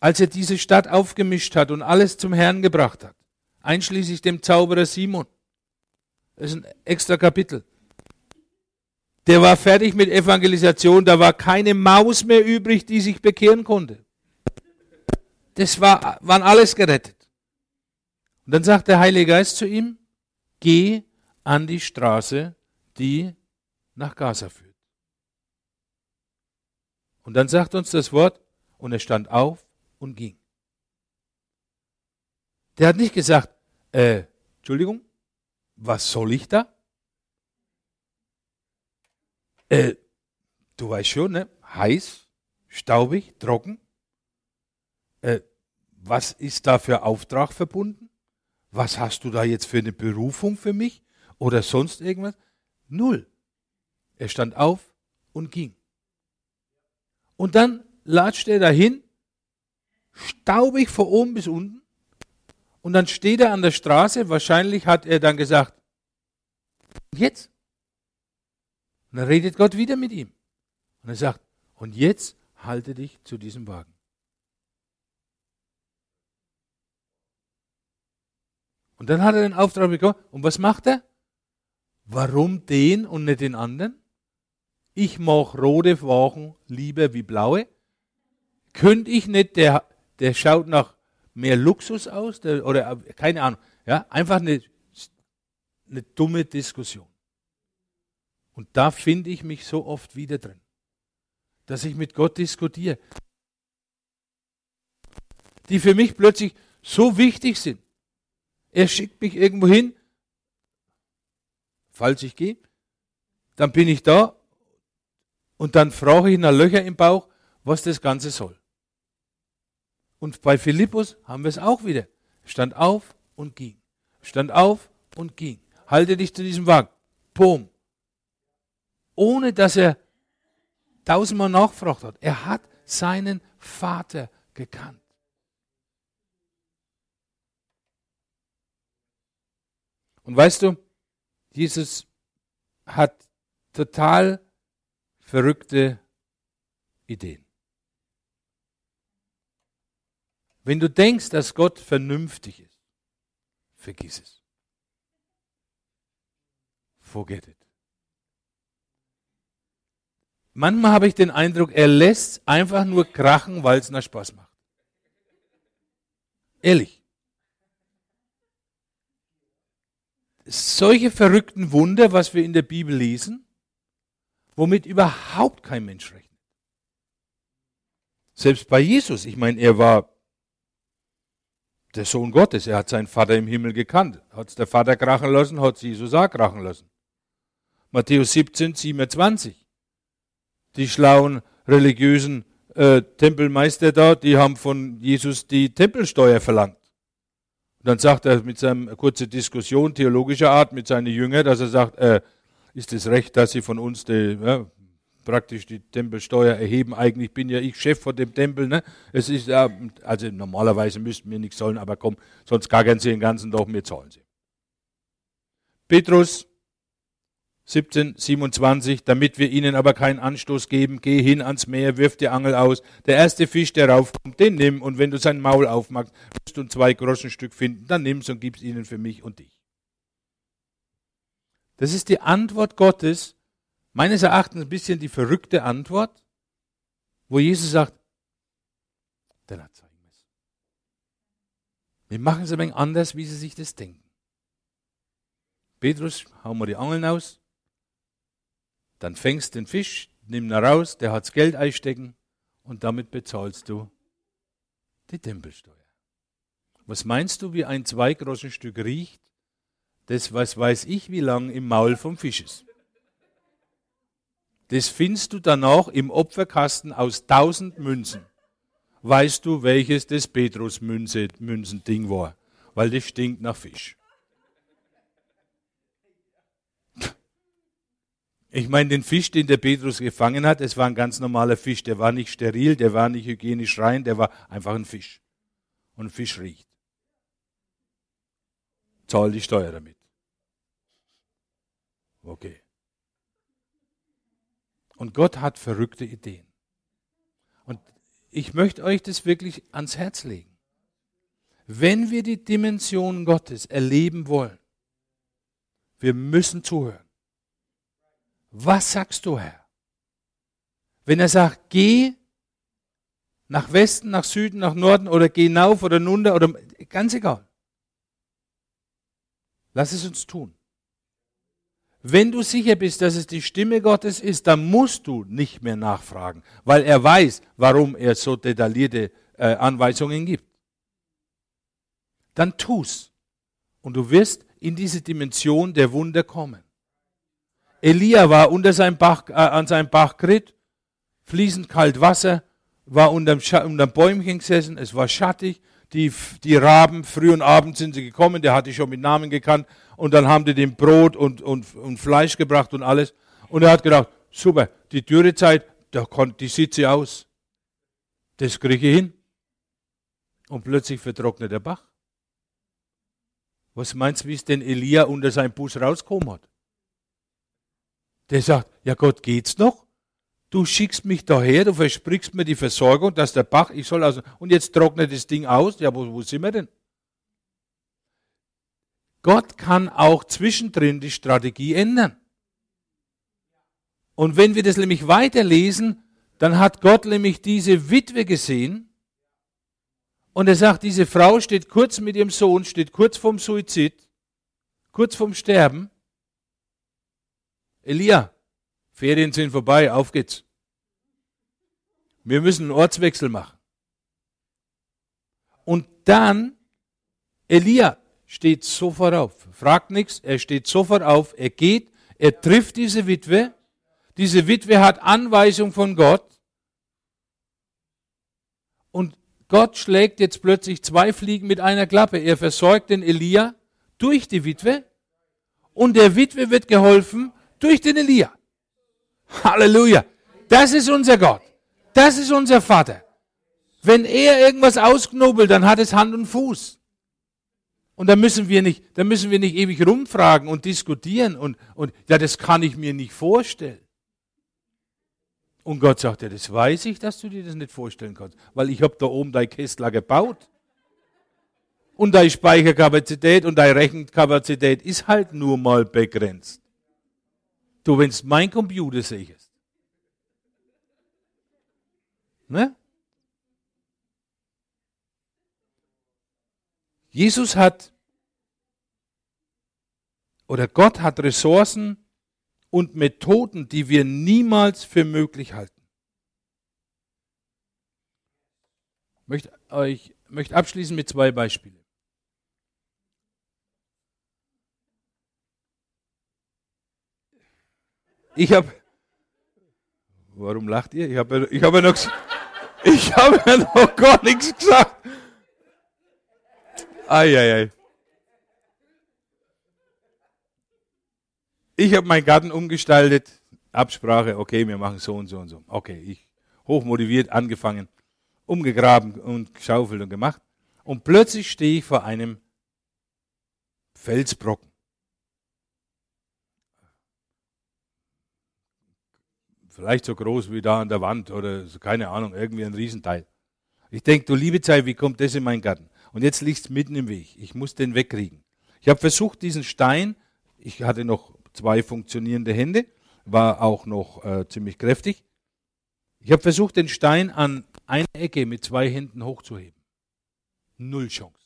als er diese Stadt aufgemischt hat und alles zum Herrn gebracht hat, einschließlich dem Zauberer Simon. Das ist ein extra Kapitel. Der war fertig mit Evangelisation, da war keine Maus mehr übrig, die sich bekehren konnte. Das war, waren alles gerettet. Und dann sagt der Heilige Geist zu ihm, geh an die Straße, die nach Gaza führt. Und dann sagt uns das Wort, und er stand auf und ging. Der hat nicht gesagt, äh, Entschuldigung, was soll ich da? Äh, du weißt schon, ne? Heiß, staubig, trocken. Äh, was ist da für Auftrag verbunden? Was hast du da jetzt für eine Berufung für mich? Oder sonst irgendwas? Null. Er stand auf und ging. Und dann latscht er dahin, staubig von oben bis unten. Und dann steht er an der Straße. Wahrscheinlich hat er dann gesagt, jetzt? Und dann redet Gott wieder mit ihm. Und er sagt, und jetzt halte dich zu diesem Wagen. Und dann hat er den Auftrag bekommen. Und was macht er? Warum den und nicht den anderen? Ich mache rote Wagen lieber wie blaue. Könnte ich nicht, der, der schaut nach mehr Luxus aus, der, oder keine Ahnung. Ja, einfach eine, eine dumme Diskussion. Und da finde ich mich so oft wieder drin, dass ich mit Gott diskutiere, die für mich plötzlich so wichtig sind. Er schickt mich irgendwo hin, falls ich gehe, dann bin ich da und dann frage ich nach Löcher im Bauch, was das Ganze soll. Und bei Philippus haben wir es auch wieder. Stand auf und ging. Stand auf und ging. Halte dich zu diesem Wagen. Pum ohne dass er tausendmal nachgefragt hat. Er hat seinen Vater gekannt. Und weißt du, Jesus hat total verrückte Ideen. Wenn du denkst, dass Gott vernünftig ist, vergiss es. Forget it. Manchmal habe ich den Eindruck, er lässt einfach nur krachen, weil es nach Spaß macht. Ehrlich. Solche verrückten Wunder, was wir in der Bibel lesen, womit überhaupt kein Mensch rechnet. Selbst bei Jesus, ich meine, er war der Sohn Gottes, er hat seinen Vater im Himmel gekannt. Hat der Vater krachen lassen, hat es Jesus auch krachen lassen. Matthäus 17, 27 die schlauen religiösen äh, Tempelmeister da, die haben von Jesus die Tempelsteuer verlangt. Und dann sagt er mit seiner kurzen Diskussion theologischer Art mit seinen Jüngern, dass er sagt, äh, ist es recht, dass sie von uns die, ja, praktisch die Tempelsteuer erheben. Eigentlich bin ja ich Chef von dem Tempel. Ne? Es ist, äh, also normalerweise müssten wir nichts zahlen, aber komm, sonst gackern sie den ganzen Tag, wir zahlen sie. Petrus 17, 27, damit wir ihnen aber keinen Anstoß geben, geh hin ans Meer, wirf die Angel aus. Der erste Fisch, der raufkommt, den nimm und wenn du sein Maul aufmachst, wirst du ein zwei Groschenstück finden, dann nimm's und gib's ihnen für mich und dich. Das ist die Antwort Gottes, meines Erachtens ein bisschen die verrückte Antwort, wo Jesus sagt, dann hat zeigen. Wir machen es ein wenig anders, wie sie sich das denken. Petrus, hauen wir die Angeln aus, dann fängst den Fisch, nimm ihn raus, der hat's Geld einstecken und damit bezahlst du die Tempelsteuer. Was meinst du, wie ein Stück riecht? Das, was weiß ich, wie lang im Maul vom Fisch ist. das findest du dann auch im Opferkasten aus tausend Münzen. Weißt du, welches das Petrus-Münzen-Ding war? Weil das stinkt nach Fisch. Ich meine, den Fisch, den der Petrus gefangen hat, es war ein ganz normaler Fisch. Der war nicht steril, der war nicht hygienisch rein, der war einfach ein Fisch. Und ein Fisch riecht. Zahl die Steuer damit. Okay. Und Gott hat verrückte Ideen. Und ich möchte euch das wirklich ans Herz legen. Wenn wir die Dimension Gottes erleben wollen, wir müssen zuhören. Was sagst du, Herr? Wenn er sagt, geh nach Westen, nach Süden, nach Norden oder geh hinauf oder runter oder ganz egal. Lass es uns tun. Wenn du sicher bist, dass es die Stimme Gottes ist, dann musst du nicht mehr nachfragen, weil er weiß, warum er so detaillierte äh, Anweisungen gibt. Dann tu's. Und du wirst in diese Dimension der Wunder kommen. Elia war unter seinem Bach, äh, an seinem Bachkrit, fließend kalt Wasser, war unterm, unterm Bäumchen gesessen, es war schattig, die, die Raben, früh und abend sind sie gekommen, der hatte ich schon mit Namen gekannt, und dann haben die dem Brot und, und, und Fleisch gebracht und alles. Und er hat gedacht, super, die Dürrezeit, da kommt, die sieht sie aus. Das kriege ich hin. Und plötzlich vertrocknet der Bach. Was meinst du, wie es denn Elia unter seinem Bus rausgekommen hat? Der sagt, ja Gott, geht's noch? Du schickst mich daher, du versprichst mir die Versorgung, dass der Bach, ich soll also, und jetzt trocknet das Ding aus. Ja, wo, wo sind wir denn? Gott kann auch zwischendrin die Strategie ändern. Und wenn wir das nämlich weiterlesen, dann hat Gott nämlich diese Witwe gesehen und er sagt, diese Frau steht kurz mit ihrem Sohn, steht kurz vorm Suizid, kurz vorm Sterben Elia, Ferien sind vorbei, auf geht's. Wir müssen einen Ortswechsel machen. Und dann, Elia steht sofort auf, fragt nichts, er steht sofort auf, er geht, er trifft diese Witwe, diese Witwe hat Anweisung von Gott und Gott schlägt jetzt plötzlich zwei Fliegen mit einer Klappe. Er versorgt den Elia durch die Witwe und der Witwe wird geholfen, durch den Elia. Halleluja. Das ist unser Gott. Das ist unser Vater. Wenn er irgendwas ausknobelt, dann hat es Hand und Fuß. Und da müssen wir nicht, da müssen wir nicht ewig rumfragen und diskutieren und, und, ja, das kann ich mir nicht vorstellen. Und Gott sagt, ja, das weiß ich, dass du dir das nicht vorstellen kannst, weil ich habe da oben dein Kessler gebaut. Und deine Speicherkapazität und deine Rechenkapazität ist halt nur mal begrenzt. Du, wenn es mein Computer siehst. Ne? Jesus hat oder Gott hat Ressourcen und Methoden, die wir niemals für möglich halten. Ich möchte euch möchte abschließen mit zwei Beispielen. Ich habe. Warum lacht ihr? Ich habe ich hab ja noch, habe ja noch gar nichts gesagt. Eieiei. Ich habe meinen Garten umgestaltet. Absprache, okay, wir machen so und so und so. Okay, ich hochmotiviert angefangen, umgegraben und geschaufelt und gemacht. Und plötzlich stehe ich vor einem Felsbrocken. Vielleicht so groß wie da an der Wand oder so, keine Ahnung, irgendwie ein Riesenteil. Ich denke, du liebe Zeit, wie kommt das in meinen Garten? Und jetzt liegt es mitten im Weg. Ich muss den wegkriegen. Ich habe versucht, diesen Stein, ich hatte noch zwei funktionierende Hände, war auch noch äh, ziemlich kräftig. Ich habe versucht, den Stein an einer Ecke mit zwei Händen hochzuheben. Null Chance.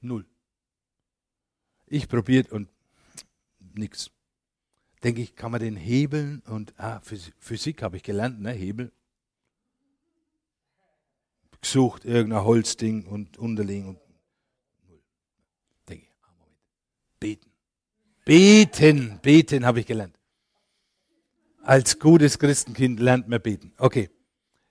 Null. Ich probiert und nix denke ich, kann man den hebeln und ah, Physik habe ich gelernt, ne, Hebel. Gesucht, irgendein Holzding und unterlegen und. Denke ich, ah, Moment. Beten. Beten, beten habe ich gelernt. Als gutes Christenkind lernt man beten. Okay.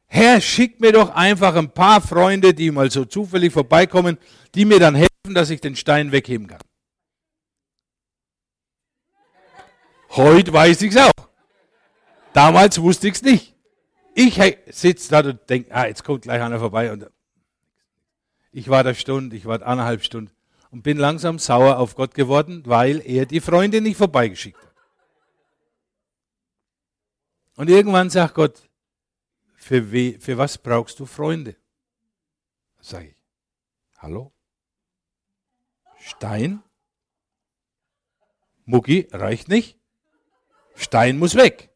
Herr, schick mir doch einfach ein paar Freunde, die mal so zufällig vorbeikommen, die mir dann helfen, dass ich den Stein wegheben kann. Heute weiß ich es auch. Damals wusste ich es nicht. Ich sitze da und denke, ah, jetzt kommt gleich einer vorbei. Und ich war da Stunde, ich war eineinhalb Stunden und bin langsam sauer auf Gott geworden, weil er die Freunde nicht vorbeigeschickt hat. Und irgendwann sagt Gott, für, we, für was brauchst du Freunde? Sag ich, hallo? Stein? Mucki reicht nicht. Stein muss weg.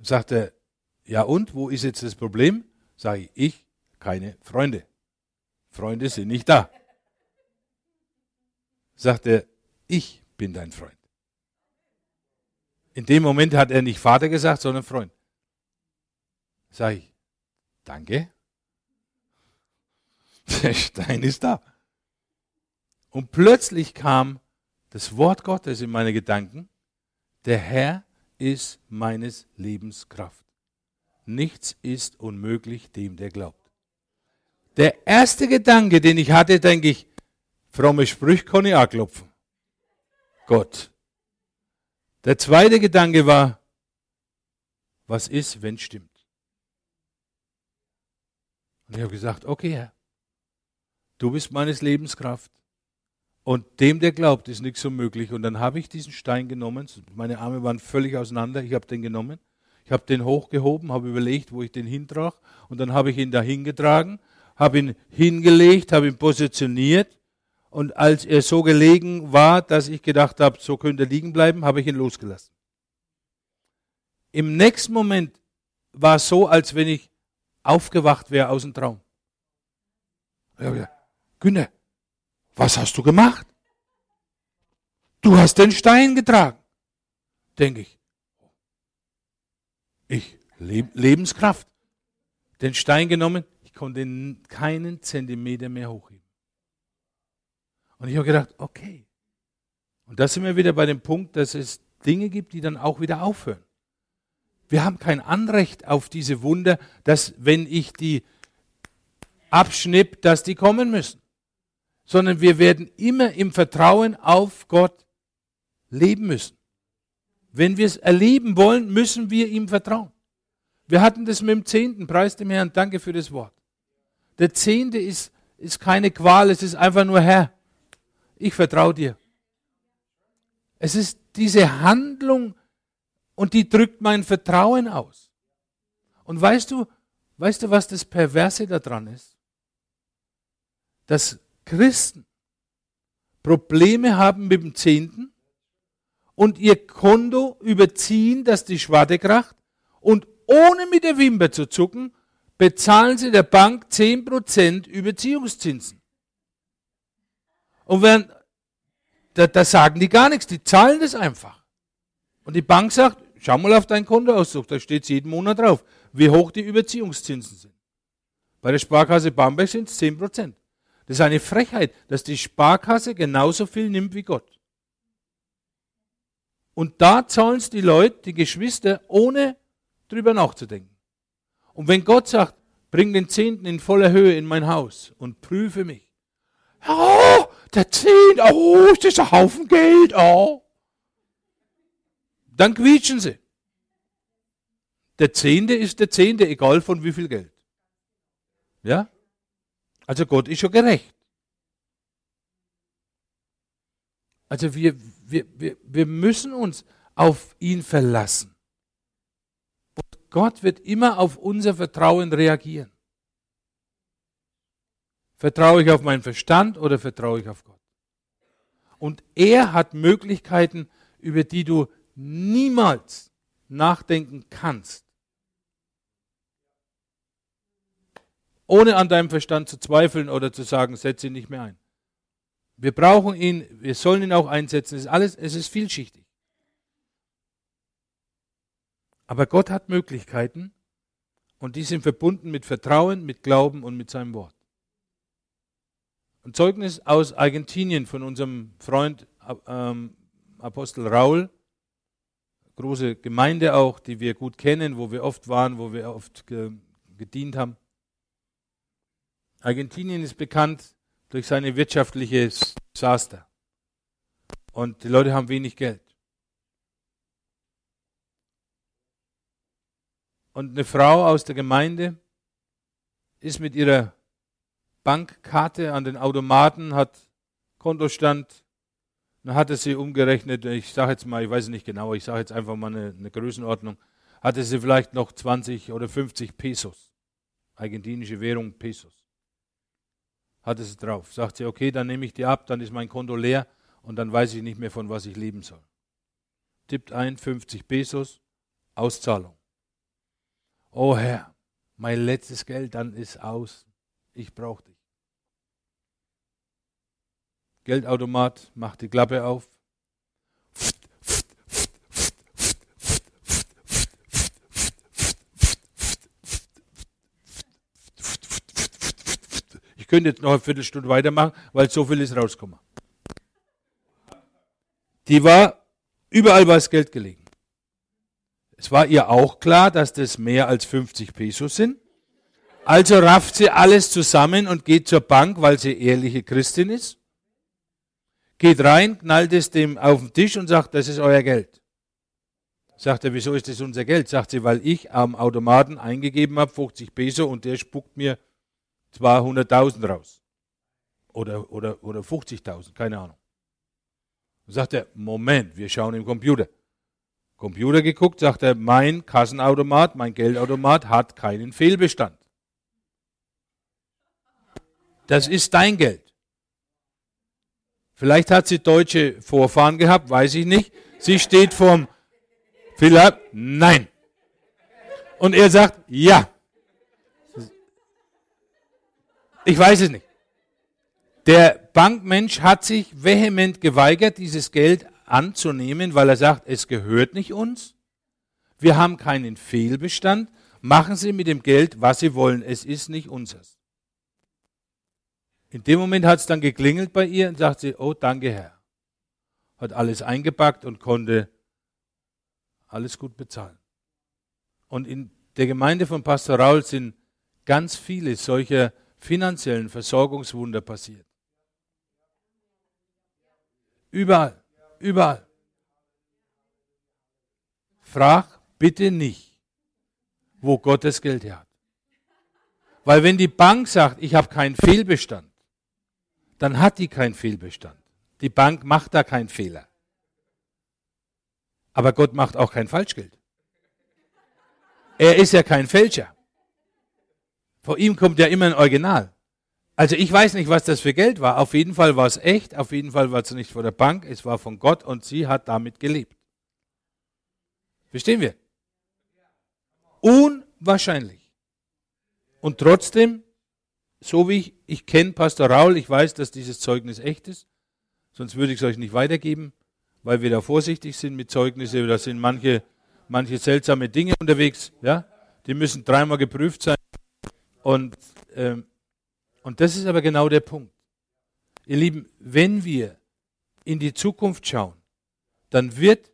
Sagt er, ja und, wo ist jetzt das Problem? Sage ich, ich, keine Freunde. Freunde sind nicht da. Sagt er, ich bin dein Freund. In dem Moment hat er nicht Vater gesagt, sondern Freund. Sag ich, danke. Der Stein ist da. Und plötzlich kam das Wort Gottes in meine Gedanken. Der Herr ist meines Lebens Kraft. Nichts ist unmöglich dem, der glaubt. Der erste Gedanke, den ich hatte, denke ich, fromme Sprüche kann ich auch klopfen. Gott. Der zweite Gedanke war, was ist, wenn es stimmt? Und ich habe gesagt, okay, Herr, du bist meines Lebens Kraft. Und dem, der glaubt, ist nichts unmöglich. Und dann habe ich diesen Stein genommen. Meine Arme waren völlig auseinander. Ich habe den genommen. Ich habe den hochgehoben, habe überlegt, wo ich den hintrage. Und dann habe ich ihn da hingetragen, habe ihn hingelegt, habe ihn positioniert. Und als er so gelegen war, dass ich gedacht habe, so könnte er liegen bleiben, habe ich ihn losgelassen. Im nächsten Moment war es so, als wenn ich aufgewacht wäre aus dem Traum. Habe gesagt, Günther, was hast du gemacht? Du hast den Stein getragen. Denke ich. Ich, Lebenskraft. Den Stein genommen, ich konnte keinen Zentimeter mehr hochheben. Und ich habe gedacht, okay. Und da sind wir wieder bei dem Punkt, dass es Dinge gibt, die dann auch wieder aufhören. Wir haben kein Anrecht auf diese Wunder, dass wenn ich die abschnipp, dass die kommen müssen. Sondern wir werden immer im Vertrauen auf Gott leben müssen. Wenn wir es erleben wollen, müssen wir ihm vertrauen. Wir hatten das mit dem Zehnten, preis dem Herrn, danke für das Wort. Der Zehnte ist, ist keine Qual, es ist einfach nur Herr. Ich vertraue dir. Es ist diese Handlung, und die drückt mein Vertrauen aus. Und weißt du, weißt du, was das Perverse daran ist? Dass Christen Probleme haben mit dem Zehnten und ihr Konto überziehen, dass die Schwarte kracht und ohne mit der Wimper zu zucken, bezahlen sie der Bank 10% Überziehungszinsen. Und wenn, da, da sagen die gar nichts, die zahlen das einfach. Und die Bank sagt, schau mal auf deinen Kontoauszug, da steht jeden Monat drauf, wie hoch die Überziehungszinsen sind. Bei der Sparkasse Bamberg sind es 10 Prozent. Das ist eine Frechheit, dass die Sparkasse genauso viel nimmt wie Gott. Und da zahlen es die Leute, die Geschwister, ohne drüber nachzudenken. Und wenn Gott sagt, bring den Zehnten in voller Höhe in mein Haus und prüfe mich. Oh, der Zehnte, oh, ist das ein Haufen Geld, oh dann quietschen sie. Der Zehnte ist der Zehnte, egal von wie viel Geld. Ja? Also Gott ist schon gerecht. Also wir, wir, wir, wir müssen uns auf ihn verlassen. Und Gott wird immer auf unser Vertrauen reagieren. Vertraue ich auf meinen Verstand oder vertraue ich auf Gott? Und er hat Möglichkeiten, über die du niemals nachdenken kannst, ohne an deinem Verstand zu zweifeln oder zu sagen, setze ihn nicht mehr ein. Wir brauchen ihn, wir sollen ihn auch einsetzen. Es ist alles, es ist vielschichtig. Aber Gott hat Möglichkeiten und die sind verbunden mit Vertrauen, mit Glauben und mit seinem Wort. Ein Zeugnis aus Argentinien von unserem Freund ähm, Apostel Raul große Gemeinde auch, die wir gut kennen, wo wir oft waren, wo wir oft gedient haben. Argentinien ist bekannt durch seine wirtschaftliche Desaster. Und die Leute haben wenig Geld. Und eine Frau aus der Gemeinde ist mit ihrer Bankkarte an den Automaten, hat Kontostand, dann hatte sie umgerechnet, ich sage jetzt mal, ich weiß nicht genau, ich sage jetzt einfach mal eine, eine Größenordnung, hatte sie vielleicht noch 20 oder 50 Pesos, argentinische Währung Pesos. Hatte sie drauf. Sagt sie, okay, dann nehme ich die ab, dann ist mein Konto leer und dann weiß ich nicht mehr, von was ich leben soll. Tippt ein, 50 Pesos, Auszahlung. Oh Herr, mein letztes Geld, dann ist aus. Ich brauche dich. Geldautomat macht die Klappe auf. Ich könnte jetzt noch eine Viertelstunde weitermachen, weil so viel ist rausgekommen. Die war, überall war das Geld gelegen. Es war ihr auch klar, dass das mehr als 50 Pesos sind. Also rafft sie alles zusammen und geht zur Bank, weil sie ehrliche Christin ist. Geht rein, knallt es dem auf den Tisch und sagt, das ist euer Geld. Sagt er, wieso ist das unser Geld? Sagt sie, weil ich am Automaten eingegeben habe, 50 Peso, und der spuckt mir 200.000 raus. Oder, oder, oder 50.000, keine Ahnung. Sagt er, Moment, wir schauen im Computer. Computer geguckt, sagt er, mein Kassenautomat, mein Geldautomat hat keinen Fehlbestand. Das ist dein Geld. Vielleicht hat sie deutsche Vorfahren gehabt, weiß ich nicht. Sie steht vorm Philipp, nein. Und er sagt, ja. Ich weiß es nicht. Der Bankmensch hat sich vehement geweigert, dieses Geld anzunehmen, weil er sagt, es gehört nicht uns. Wir haben keinen Fehlbestand. Machen Sie mit dem Geld, was Sie wollen. Es ist nicht unseres. In dem Moment hat es dann geklingelt bei ihr und sagt sie, oh danke Herr. Hat alles eingepackt und konnte alles gut bezahlen. Und in der Gemeinde von Pastor Raul sind ganz viele solcher finanziellen Versorgungswunder passiert. Überall, überall. Frag bitte nicht, wo Gott das Geld her hat. Weil wenn die Bank sagt, ich habe keinen Fehlbestand, dann hat die keinen Fehlbestand. Die Bank macht da keinen Fehler. Aber Gott macht auch kein Falschgeld. Er ist ja kein Fälscher. Vor ihm kommt ja immer ein Original. Also ich weiß nicht, was das für Geld war. Auf jeden Fall war es echt, auf jeden Fall war es nicht von der Bank, es war von Gott und sie hat damit gelebt. Verstehen wir? Unwahrscheinlich. Und trotzdem so wie ich, ich kenne Pastor Raul, ich weiß, dass dieses Zeugnis echt ist, sonst würde ich es euch nicht weitergeben, weil wir da vorsichtig sind mit Zeugnissen. Da sind manche, manche seltsame Dinge unterwegs, ja, die müssen dreimal geprüft sein. Und, ähm, und das ist aber genau der Punkt. Ihr Lieben, wenn wir in die Zukunft schauen, dann wird,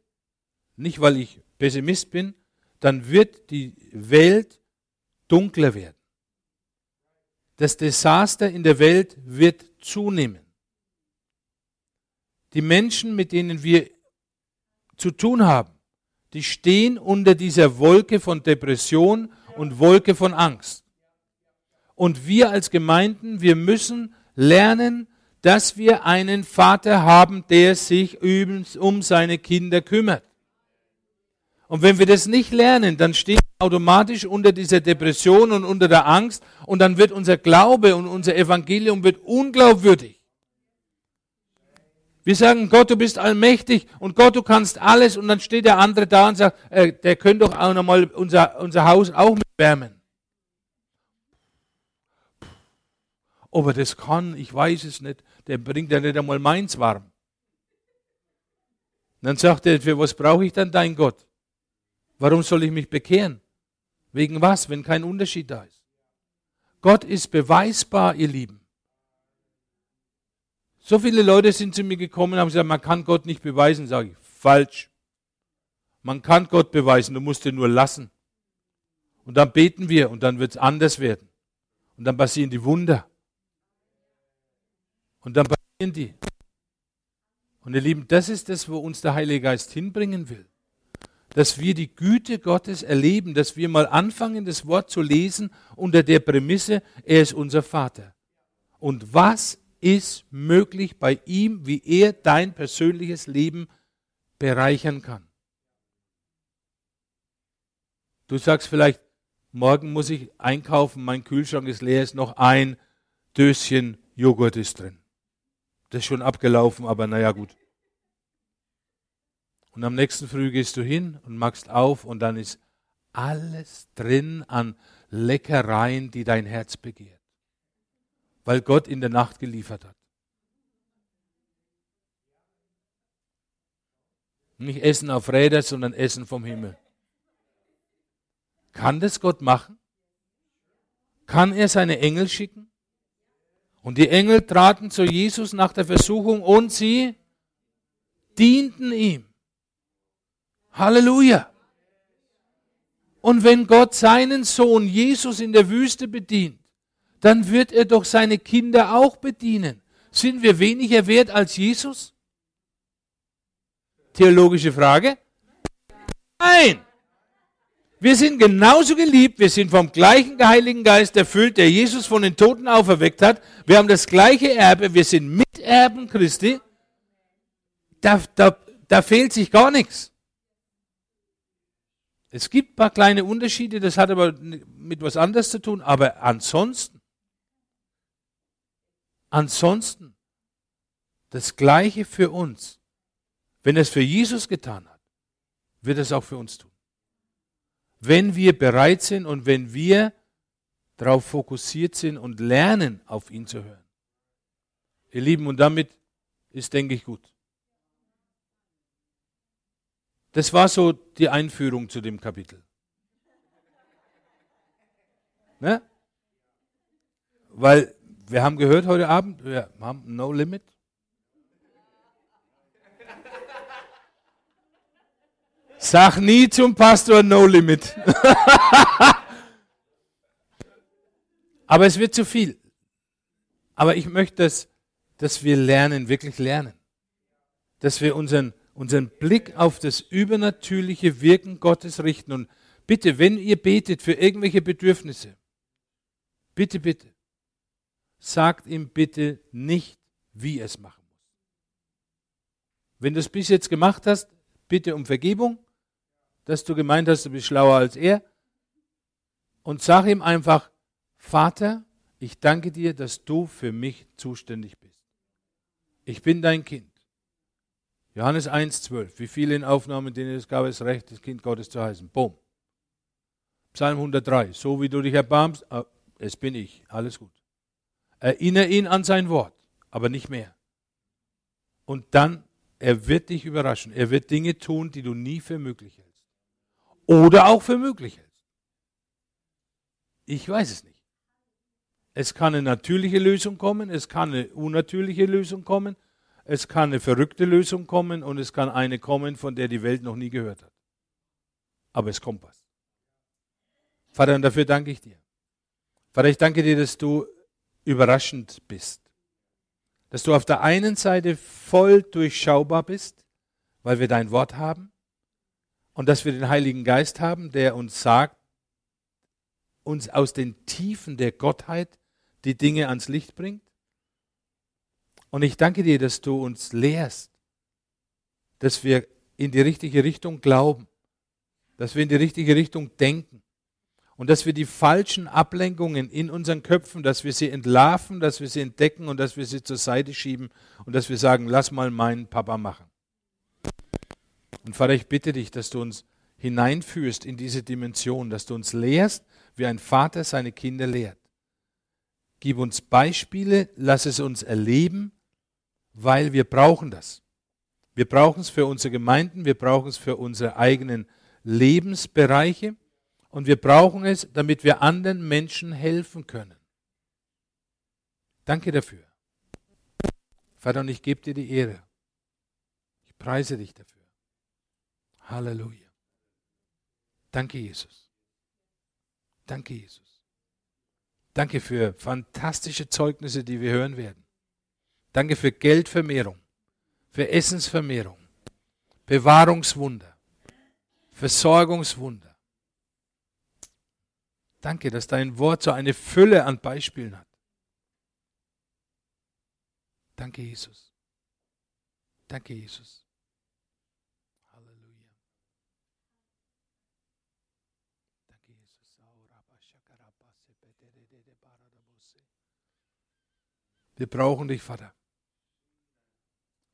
nicht weil ich Pessimist bin, dann wird die Welt dunkler werden das Desaster in der Welt wird zunehmen. Die Menschen, mit denen wir zu tun haben, die stehen unter dieser Wolke von Depression und Wolke von Angst. Und wir als Gemeinden, wir müssen lernen, dass wir einen Vater haben, der sich um seine Kinder kümmert. Und wenn wir das nicht lernen, dann stehen wir automatisch unter dieser Depression und unter der Angst und dann wird unser Glaube und unser Evangelium wird unglaubwürdig. Wir sagen, Gott, du bist allmächtig und Gott, du kannst alles und dann steht der andere da und sagt, äh, der könnte doch auch nochmal unser, unser Haus auch mit Ob er das kann, ich weiß es nicht. Der bringt ja nicht einmal meins warm. Und dann sagt er, für was brauche ich dann dein Gott? Warum soll ich mich bekehren? Wegen was, wenn kein Unterschied da ist? Gott ist beweisbar, ihr Lieben. So viele Leute sind zu mir gekommen und haben gesagt, man kann Gott nicht beweisen, sage ich. Falsch. Man kann Gott beweisen, du musst ihn nur lassen. Und dann beten wir und dann wird es anders werden. Und dann passieren die Wunder. Und dann passieren die. Und ihr Lieben, das ist das, wo uns der Heilige Geist hinbringen will. Dass wir die Güte Gottes erleben, dass wir mal anfangen, das Wort zu lesen unter der Prämisse, er ist unser Vater. Und was ist möglich bei ihm, wie er dein persönliches Leben bereichern kann? Du sagst vielleicht, morgen muss ich einkaufen, mein Kühlschrank ist leer, ist noch ein Döschen Joghurt ist drin. Das ist schon abgelaufen, aber naja gut. Und am nächsten Früh gehst du hin und machst auf und dann ist alles drin an Leckereien, die dein Herz begehrt. Weil Gott in der Nacht geliefert hat. Nicht Essen auf Räder, sondern Essen vom Himmel. Kann das Gott machen? Kann er seine Engel schicken? Und die Engel traten zu Jesus nach der Versuchung und sie dienten ihm. Halleluja. Und wenn Gott seinen Sohn Jesus in der Wüste bedient, dann wird er doch seine Kinder auch bedienen. Sind wir weniger wert als Jesus? Theologische Frage? Nein. Wir sind genauso geliebt, wir sind vom gleichen Heiligen Geist erfüllt, der Jesus von den Toten auferweckt hat. Wir haben das gleiche Erbe, wir sind Miterben Christi. Da, da, da fehlt sich gar nichts. Es gibt ein paar kleine Unterschiede, das hat aber mit was anderes zu tun, aber ansonsten, ansonsten, das Gleiche für uns. Wenn er es für Jesus getan hat, wird es auch für uns tun wenn wir bereit sind und wenn wir darauf fokussiert sind und lernen, auf ihn zu hören. Ihr Lieben, und damit ist, denke ich, gut. Das war so die Einführung zu dem Kapitel. Ne? Weil wir haben gehört heute Abend, wir haben No Limit. Sag nie zum Pastor No Limit. Aber es wird zu viel. Aber ich möchte, dass, dass wir lernen, wirklich lernen. Dass wir unseren, unseren Blick auf das übernatürliche Wirken Gottes richten. Und bitte, wenn ihr betet für irgendwelche Bedürfnisse, bitte, bitte, sagt ihm bitte nicht, wie er es machen muss. Wenn du es bis jetzt gemacht hast, bitte um Vergebung dass du gemeint hast, du bist schlauer als er. Und sag ihm einfach, Vater, ich danke dir, dass du für mich zuständig bist. Ich bin dein Kind. Johannes 1,12. Wie viele in Aufnahmen, denen es gab, es recht, das Kind Gottes zu heißen. Boom. Psalm 103. So wie du dich erbarmst, ah, es bin ich. Alles gut. Erinnere ihn an sein Wort, aber nicht mehr. Und dann, er wird dich überraschen. Er wird Dinge tun, die du nie für möglich hältst oder auch für möglich hältst. Ich weiß es nicht. Es kann eine natürliche Lösung kommen, es kann eine unnatürliche Lösung kommen, es kann eine verrückte Lösung kommen und es kann eine kommen, von der die Welt noch nie gehört hat. Aber es kommt was. Vater, und dafür danke ich dir. Vater, ich danke dir, dass du überraschend bist. Dass du auf der einen Seite voll durchschaubar bist, weil wir dein Wort haben und dass wir den Heiligen Geist haben, der uns sagt, uns aus den Tiefen der Gottheit die Dinge ans Licht bringt. Und ich danke dir, dass du uns lehrst, dass wir in die richtige Richtung glauben, dass wir in die richtige Richtung denken und dass wir die falschen Ablenkungen in unseren Köpfen, dass wir sie entlarven, dass wir sie entdecken und dass wir sie zur Seite schieben und dass wir sagen, lass mal meinen Papa machen. Und Vater, ich bitte dich, dass du uns hineinführst in diese Dimension, dass du uns lehrst, wie ein Vater seine Kinder lehrt. Gib uns Beispiele, lass es uns erleben, weil wir brauchen das. Wir brauchen es für unsere Gemeinden, wir brauchen es für unsere eigenen Lebensbereiche und wir brauchen es, damit wir anderen Menschen helfen können. Danke dafür. Vater, und ich gebe dir die Ehre. Ich preise dich dafür. Halleluja. Danke, Jesus. Danke, Jesus. Danke für fantastische Zeugnisse, die wir hören werden. Danke für Geldvermehrung, für Essensvermehrung, Bewahrungswunder, Versorgungswunder. Danke, dass dein Wort so eine Fülle an Beispielen hat. Danke, Jesus. Danke, Jesus. Halleluja. Danke, Jesus. Wir brauchen dich, Vater.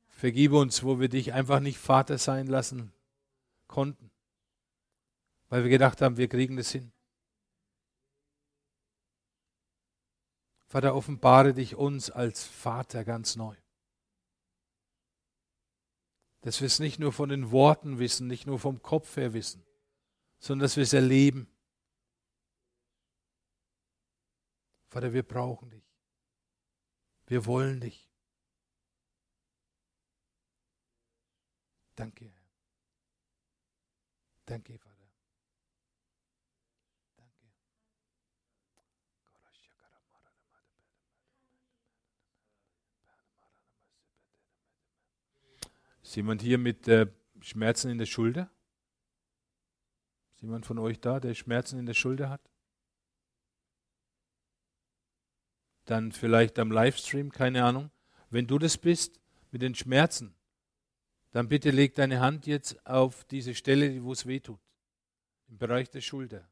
Vergib uns, wo wir dich einfach nicht Vater sein lassen konnten, weil wir gedacht haben, wir kriegen das hin. Vater, offenbare dich uns als Vater ganz neu. Dass wir es nicht nur von den Worten wissen, nicht nur vom Kopf her wissen, sondern dass wir es erleben. Vater, wir brauchen dich. Wir wollen dich. Danke, Herr. Danke, Vater. Danke. Ist jemand hier mit äh, Schmerzen in der Schulter? Ist jemand von euch da, der Schmerzen in der Schulter hat? Dann vielleicht am Livestream, keine Ahnung. Wenn du das bist, mit den Schmerzen, dann bitte leg deine Hand jetzt auf diese Stelle, wo es weh tut, im Bereich der Schulter.